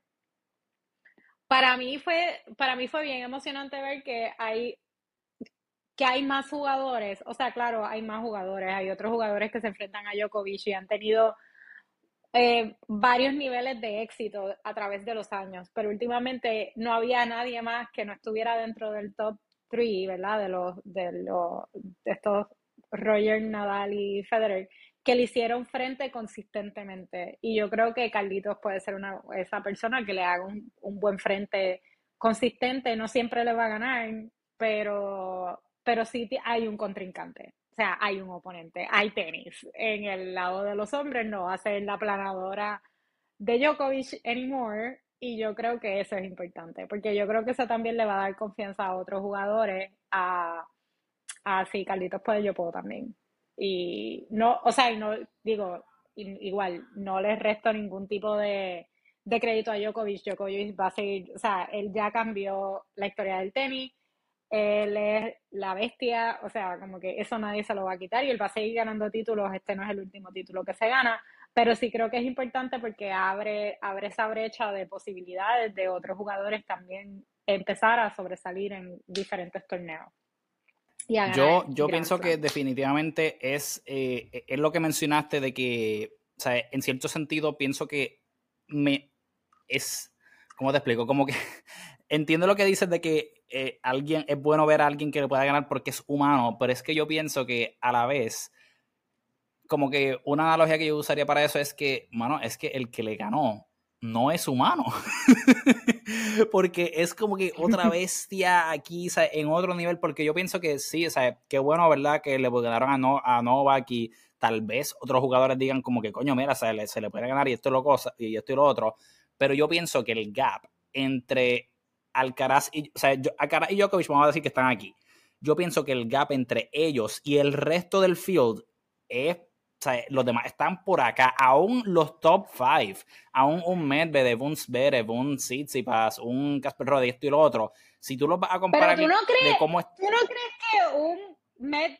para mí fue, para mí fue bien emocionante ver que hay, que hay más jugadores, o sea, claro, hay más jugadores, hay otros jugadores que se enfrentan a Djokovic y han tenido eh, varios niveles de éxito a través de los años, pero últimamente no había nadie más que no estuviera dentro del top 3, ¿verdad? De los, de los, de estos Roger, Nadal y Federer que le hicieron frente consistentemente. Y yo creo que Carlitos puede ser una, esa persona que le haga un, buen frente consistente. No siempre le va a ganar, pero, pero sí hay un contrincante. O sea, hay un oponente, hay tenis. En el lado de los hombres no va a ser la planadora de Djokovic anymore. Y yo creo que eso es importante, porque yo creo que eso también le va a dar confianza a otros jugadores a, a si Carlitos puede, yo puedo también. Y no, o sea, no digo, igual, no le resto ningún tipo de, crédito a Djokovic. Djokovic va a seguir, o sea, él ya cambió la historia del tenis, él es la bestia, o sea, como que eso nadie se lo va a quitar y él va a seguir ganando títulos, este no es el último título que se gana, pero sí creo que es importante porque abre, abre esa brecha de posibilidades de otros jugadores también empezar a sobresalir en diferentes torneos. Yo, yo pienso que definitivamente es, eh, es lo que mencionaste de que, o sea, en cierto sentido pienso que me es, ¿cómo te explico? Como que entiendo lo que dices de que eh, alguien es bueno ver a alguien que le pueda ganar porque es humano, pero es que yo pienso que a la vez, como que una analogía que yo usaría para eso es que, mano, es que el que le ganó no es humano. porque es como que otra bestia aquí, en otro nivel, porque yo pienso que sí, sea, qué bueno, ¿verdad? Que le ganaron a, no, a Novak y tal vez otros jugadores digan como que, coño, mira, se le, se le puede ganar y esto, lo cosa, y esto y lo otro. Pero yo pienso que el gap entre Alcaraz y, o sea, Alcaraz y Djokovic, vamos a decir que están aquí. Yo pienso que el gap entre ellos y el resto del field es sea, los demás están por acá. Aún los top five, aún un Medvedev, un Zverev, un Tsitsipas, un Casper Rode, esto y lo otro. Si tú los vas a comparar Pero tú no crees, ¿tú no crees que un Med,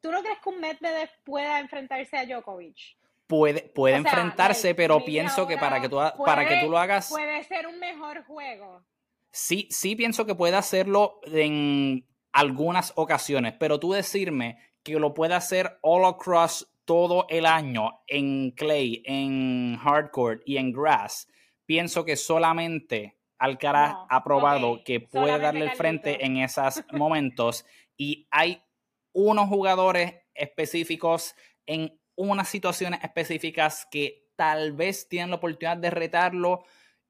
tú no crees que un Medvedev pueda enfrentarse a Djokovic? Puede, puede enfrentarse, pero pienso que para que, tú, para que tú lo hagas... Puede ser un mejor juego. Sí, sí pienso que puede hacerlo en algunas ocasiones, pero tú decirme que lo puede hacer all across todo el año en clay, en hardcore y en grass, pienso que solamente Alcaraz ha probado que puede darle el frente en esos momentos y hay unos jugadores específicos en unas situaciones específicas que tal vez tienen la oportunidad de retarlo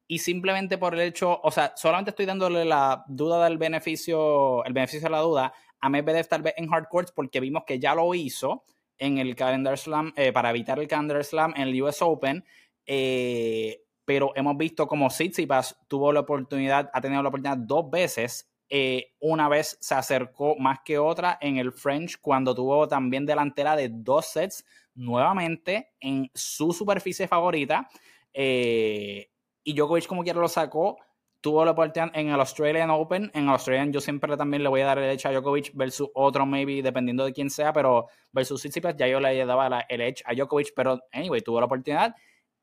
y simplemente por el hecho, o sea, solamente estoy dándole la duda del beneficio, el beneficio de la duda a Medvedev tal vez en hardcourts porque vimos que ya lo hizo en el Calendar Slam, eh, para evitar el Calendar Slam en el US Open, eh, pero hemos visto como Tsitsipas tuvo la oportunidad, ha tenido la oportunidad dos veces, eh, una vez se acercó más que otra en el French cuando tuvo también delantera de dos sets nuevamente en su superficie favorita y Djokovic como quiera lo sacó tuvo la oportunidad en el Australian Open. En el Australian yo siempre también le voy a dar el edge a Djokovic versus otro, maybe, dependiendo de quién sea, pero versus Tsitsipas ya yo le daba el edge a Djokovic, pero anyway, tuvo la oportunidad.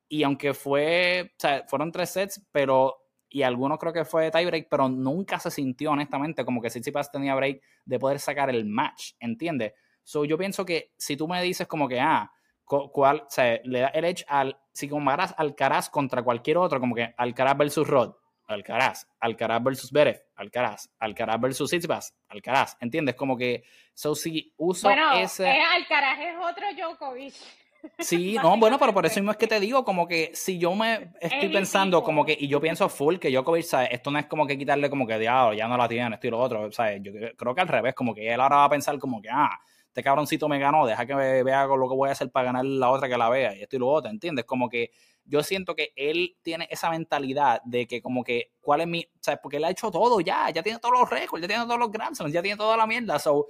Y aunque fue, o sea, fueron tres sets, pero, y algunos creo que fue tiebreak, pero nunca se sintió honestamente como que Tsitsipas tenía break de poder sacar el match, ¿entiendes? So yo pienso que si tú me dices como que, ah, cuál, o sea, le da el edge al, si comparas Alcaraz contra cualquier otro, como que Alcaraz versus Rod, Alcaraz, Alcaraz versus Berev, Alcaraz, Alcaraz versus Tsitsipas, Alcaraz, ¿entiendes? Como que, so si uso bueno, ese... Alcaraz es otro Djokovic. Sí, no, bueno, pero por eso mismo es que te digo, como que si yo me estoy pensando, como que, y yo pienso full que Djokovic, ¿sabes? Esto no es como que quitarle como que, diablo, ya no la tiene, esto y lo otro, ¿sabes? Yo creo que al revés, como que él ahora va a pensar como que, ah, este cabroncito me ganó, deja que me vea lo que voy a hacer para ganar la otra que la vea, y esto y lo otro, ¿entiendes? Como que yo siento que él tiene esa mentalidad de que como que, ¿cuál es mi...? ¿Sabes? Porque él ha hecho todo ya, ya tiene todos los récords, ya tiene todos los Grand ya tiene toda la mierda. So,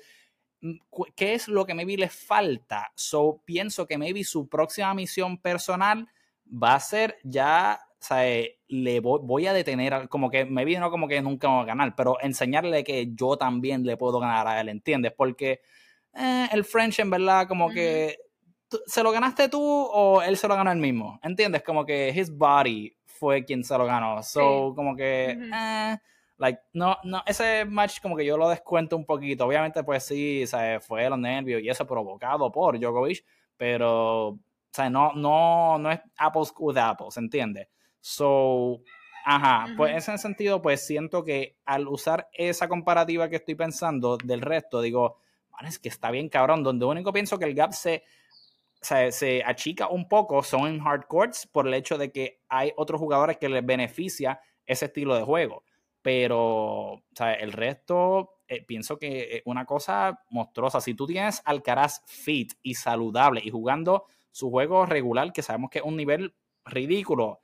mm, ¿qué es lo que maybe le falta? So, pienso que maybe su próxima misión personal va a ser ya, ¿sabes? Le voy, a detener, como que me no como que nunca va a ganar, pero enseñarle que yo también le puedo ganar a él, ¿entiendes? Porque eh, el French en verdad como que ¿se lo ganaste tú o él se lo ganó él mismo? ¿Entiendes? Como que his body fue quien se lo ganó. So, como que, eh, like, no, no, ese match como que yo lo descuento un poquito. Obviamente, pues sí, se fue los nervios y eso provocado por Djokovic, pero, o sea, no, no, no es apples with apples, ¿entiendes? So, ajá, pues en ese sentido, pues siento que al usar esa comparativa que estoy pensando del resto, digo, es que está bien cabrón, donde único pienso que el gap se se, achica un poco son en hard courts por el hecho de que hay otros jugadores que les beneficia ese estilo de juego. Pero el resto, eh, pienso que una cosa monstruosa. Si tú tienes Alcaraz fit y saludable y jugando su juego regular, que sabemos que es un nivel ridículo,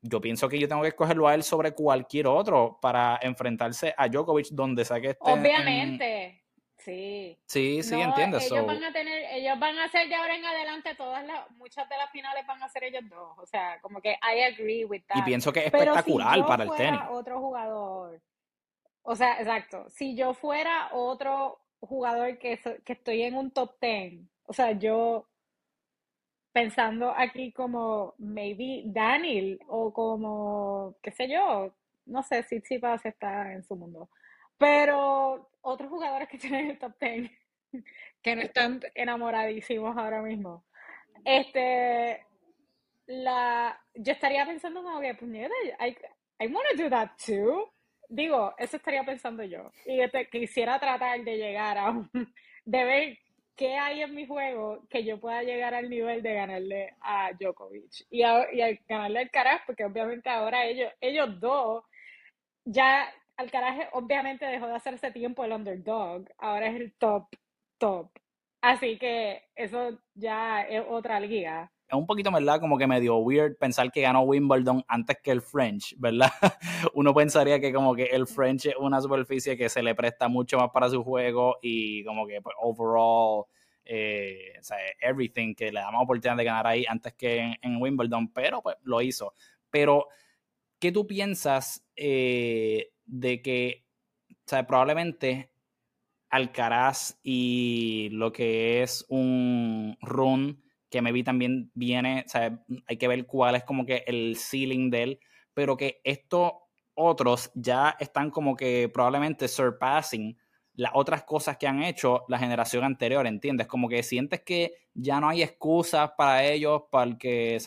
yo pienso que yo tengo que escogerlo a él sobre cualquier otro para enfrentarse a Djokovic donde saque este. Obviamente. Sí. Sí, sí, entiendo. Ellos van a tener, ellos van a hacer de ahora en adelante todas las, muchas de las finales van a ser ellos dos. O sea, como que I agree with that. Y pienso que es espectacular para el tenis. Otro jugador. O sea, exacto. Si yo fuera otro jugador que, que estoy en un top ten, o sea, yo pensando aquí como maybe Daniel o como, qué sé yo, no sé si Tsipas está en su mundo. Pero otros jugadores que tienen el top 10, que no están enamoradísimos ahora mismo, este, la, yo estaría pensando como que, puñeta, I, I want to do that too. Digo, eso estaría pensando yo. Y este, quisiera tratar de llegar a de ver qué hay en mi juego que yo pueda llegar al nivel de ganarle a Djokovic y, a, y ganarle al Caras, porque obviamente ahora ellos, ellos dos ya Alcaraz obviamente dejó de hacerse tiempo el underdog, ahora es el top, top. Así que eso ya es otra liga. Es un poquito, ¿verdad? Como que medio weird pensar que ganó Wimbledon antes que el French, ¿verdad? Uno pensaría que como que el French es una superficie que se le presta mucho más para su juego y como que pues, overall eh, o sea, everything, que le damos oportunidad de ganar ahí antes que en, Wimbledon, pero pues lo hizo. Pero, ¿qué tú piensas eh, de que, o probablemente Alcaraz y lo que es un run que me vi también viene, o hay que ver cuál es como que el ceiling de él, pero que estos otros ya están como que probablemente surpassing las otras cosas que han hecho la generación anterior, ¿entiendes? Como que sientes que ya no hay excusas para ellos, porque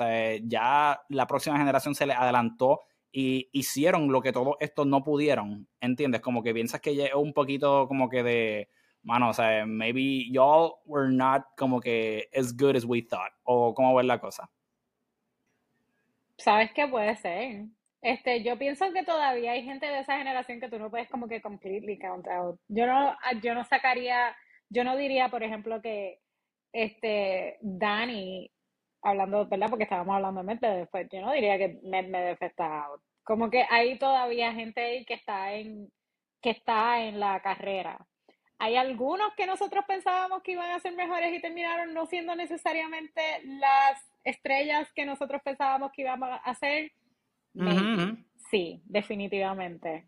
ya la próxima generación se les adelantó y hicieron lo que todos estos no pudieron, ¿entiendes? Como que piensas que ya es un poquito como que de, mano, o sea, maybe y'all were not como que as good as we thought, o cómo ver la cosa. ¿Sabes qué puede ser? Este, yo pienso que todavía hay gente de esa generación que tú no puedes como que completely count out. Yo no, ah, yo no sacaría, yo no diría, por ejemplo, que este Dani, hablando, ¿verdad? Porque estábamos hablando de Medvedev, pues yo no diría que Medvedev está out. Como que hay todavía gente ahí que está en, que está en la carrera. Hay algunos que nosotros pensábamos que iban a ser mejores y terminaron no siendo necesariamente las estrellas que nosotros pensábamos que íbamos a ser Sí, definitivamente.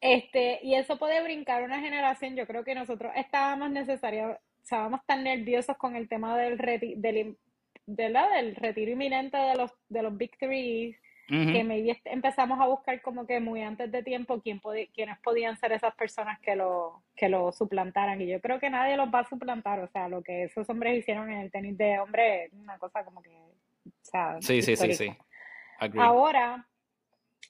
Este, y eso puede brincar una generación. Yo creo que nosotros estábamos necesarios, estábamos tan nerviosos con el tema del, del, del retiro inminente de los, de los Big Three que maybe empezamos a buscar como que muy antes de tiempo quién quiénes podían ser esas personas que lo, que lo suplantaran. Y yo creo que nadie los va a suplantar. O sea, lo que esos hombres hicieron en el tenis de hombre es una cosa como que. sí, sí, sí, sí. Ahora,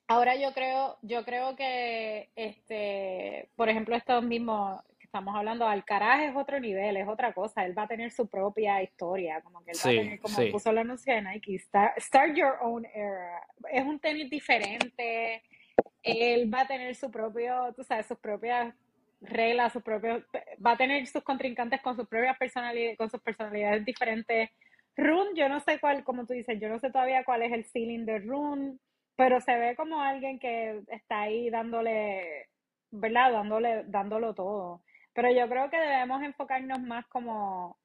ahora yo creo, yo creo que, este, por ejemplo, esto mismo que estamos hablando, Alcaraz es otro nivel, es otra cosa. Él va a tener su propia historia, como que él va a tener, como puso la anuncio de Nike, start, your own era. Es un tenis diferente. Él va a tener su propio, tú sabes, sus propias reglas, sus propios, va a tener sus contrincantes con sus propias personalidades, con sus personalidades diferentes Rune, yo no sé cuál, como tú dices, yo no sé todavía cuál es el ceiling de Rune, pero se ve como alguien que está ahí dándole, ¿verdad? Dándole, dándolo todo. Pero yo creo que debemos enfocarnos más como,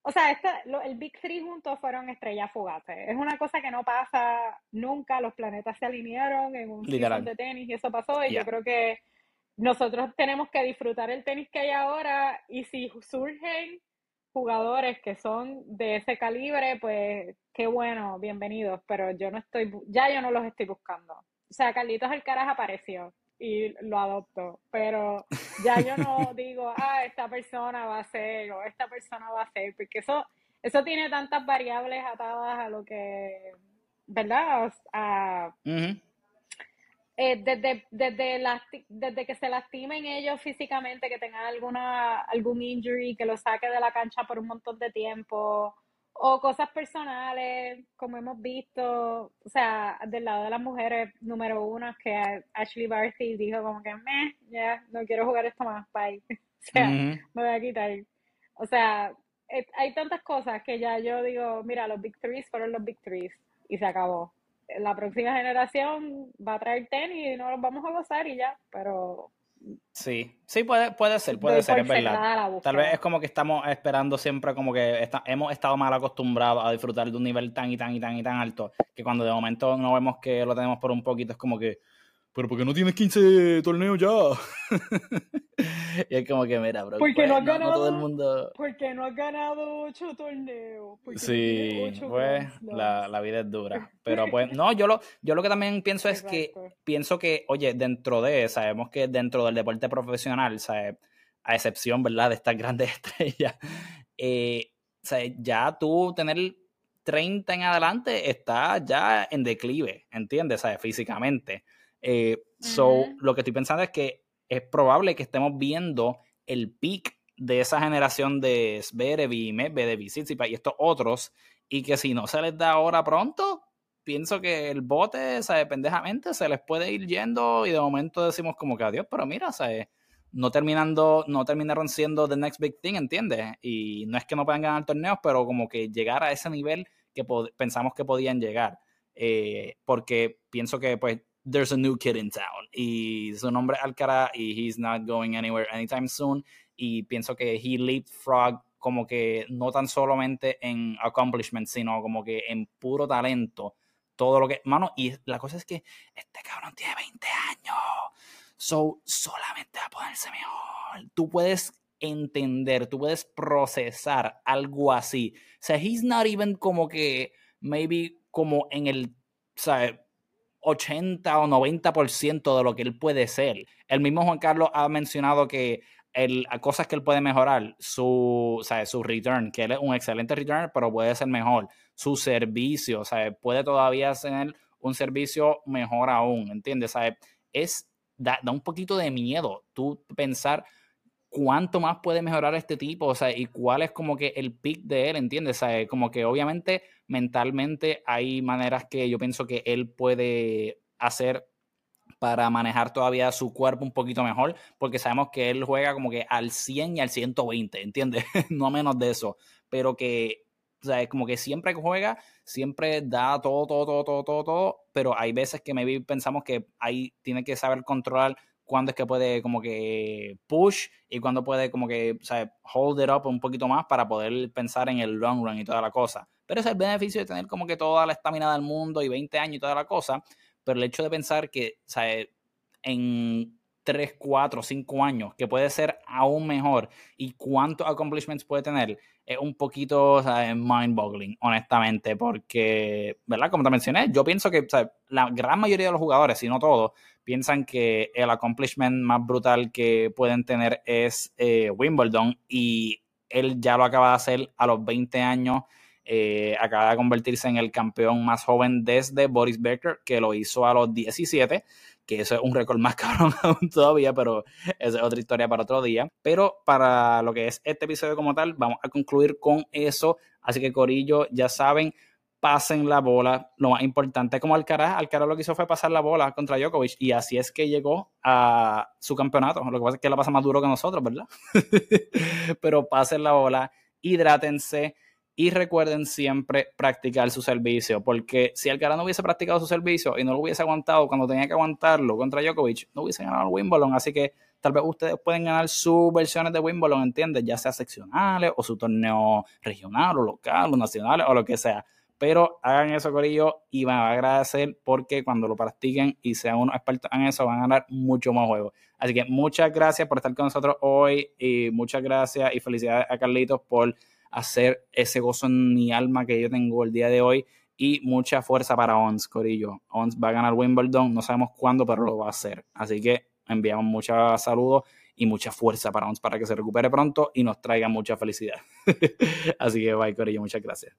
o sea, el Big Three juntos fueron estrellas fugaces. Es una cosa que no pasa nunca. Los planetas se alinearon en un season de tenis y eso pasó. Y yo creo que nosotros tenemos que disfrutar el tenis que hay ahora. Y si surgen jugadores que son de ese calibre, pues qué bueno, bienvenidos, pero yo no estoy, ya yo no los estoy buscando. O sea, Carlitos Alcaraz apareció y lo adopto, pero ya yo no digo, ah, esta persona va a ser o esta persona va a ser, porque eso, eso tiene tantas variables atadas a lo que, ¿verdad? A, eh, desde, desde, desde que se lastimen ellos físicamente, que tengan alguna, algún injury, que lo saque de la cancha por un montón de tiempo, o cosas personales, como hemos visto, o sea, del lado de las mujeres, número uno, que Ashley Barty dijo como que, me, ya, no quiero jugar esto más, bye. o sea, me voy a quitar. O sea, hay tantas cosas que ya yo digo, mira, los Big Threes fueron los Big Threes y se acabó la próxima generación va a traer tenis y no los vamos a gozar y ya, pero... Sí, sí, puede, puede ser, puede ser, es verdad. Tal vez es como que estamos esperando siempre como que hemos estado mal acostumbrados a disfrutar de un nivel tan y tan y tan y tan alto, que cuando de momento no vemos que lo tenemos por un poquito, es como que, pero porque no tienes 15 torneos ya. y es como que, mira, bro. Porque no has ganado. todo el mundo... Porque no has ganado 8 torneos. Sí, pues la, la, vida es dura. Pero pues, no, yo lo, yo lo que también pienso es que, pienso que, oye, dentro de, sabemos que dentro del deporte profesional, ¿sabes? a excepción, ¿verdad?, de estas grandes estrellas, eh, ya tú tener 30 en adelante está ya en declive, ¿entiendes? ¿Sabes? Físicamente. Eh, so, lo que estoy pensando es que es probable que estemos viendo el peak de esa generación de Zverev y Medvedev y y estos otros, y que si no se les da ahora pronto, pienso que el bote, ¿sabes? Pendejamente se les puede ir yendo y de momento decimos como que adiós, pero mira, ¿sabes? No terminando, no terminaron siendo the next big thing, ¿entiendes? Y no es que no puedan ganar torneos, pero como que llegar a ese nivel que pensamos que podían llegar. Eh, porque pienso que pues there's a new kid in town. Y su nombre es Alcaraz y he's not going anywhere anytime soon. Y pienso que he leapfrog como que no tan solamente en accomplishment, sino como que en puro talento. Todo lo que, mano, y la cosa es que este cabrón tiene 20 años. So, solamente va a ponerse mejor. Tú puedes entender, tú puedes procesar algo así. O sea, he's not even como que, maybe como en el, sea, 80 o 90% de lo que él puede ser. El mismo Juan Carlos ha mencionado que el, cosas que él puede mejorar, su, sea, su return, que él es un excelente return, pero puede ser mejor. Su servicio, sea, puede todavía tener un servicio mejor aún, ¿entiendes? Es, da, da un poquito de miedo tú pensar cuánto más puede mejorar este tipo, o sea, y cuál es como que el pick de él, ¿entiendes? O sea, como que obviamente mentalmente hay maneras que yo pienso que él puede hacer para manejar todavía su cuerpo un poquito mejor, porque sabemos que él juega como que al 100 y al 120, ¿entiendes? no menos de eso, pero que, o sea, como que siempre que juega, siempre da todo, todo, todo, todo, todo, todo, pero hay veces que maybe pensamos que ahí tiene que saber controlar cuándo es que puede como que push y cuándo puede como que o hold it up un poquito más para poder pensar en el long run y toda la cosa. Pero ese es el beneficio de tener como que toda la estamina del mundo y 20 años y toda la cosa. Pero el hecho de pensar que o en 3, 4, 5 años, que puede ser aún mejor y cuántos accomplishments puede tener, es un poquito mind-boggling, honestamente, porque, ¿verdad? Como te mencioné, yo pienso que la gran mayoría de los jugadores, si no todos, piensan que el accomplishment más brutal que pueden tener es eh, Wimbledon y él ya lo acaba de hacer a los 20 años. Eh, acaba de convertirse en el campeón más joven desde Boris Becker, que lo hizo a los 17 que eso es un récord más cabrón aún todavía, pero esa es otra historia para otro día. Pero para lo que es este episodio como tal, vamos a concluir con eso. Así que Corillo, ya saben, pasen la bola. Lo más importante, como Alcaraz, Alcaraz lo que hizo fue pasar la bola contra Djokovic y así es que llegó a su campeonato. Lo que pasa es que la pasa más duro que nosotros, ¿verdad? pero pasen la bola, hidrátense y recuerden siempre practicar su servicio, porque si Alcaraz no hubiese practicado su servicio y no lo hubiese aguantado cuando tenía que aguantarlo contra Djokovic, no hubiese ganado el Wimbledon. Así que tal vez ustedes pueden ganar sus versiones de Wimbledon, ¿entiendes? Ya sea seccionales o su torneo regional o local o nacional o lo que sea. Pero hagan eso, Corillo, y van a agradecer porque cuando lo practiquen y sean unos expertos en eso, van a ganar mucho más juegos. Así que muchas gracias por estar con nosotros hoy y muchas gracias y felicidades a Carlitos por hacer ese gozo en mi alma que yo tengo el día de hoy y mucha fuerza para Ons, Corillo. Ons va a ganar Wimbledon, no sabemos cuándo, pero lo va a hacer. Así que enviamos muchos saludos y mucha fuerza para Ons para que se recupere pronto y nos traiga mucha felicidad. Así que bye, Corillo, muchas gracias.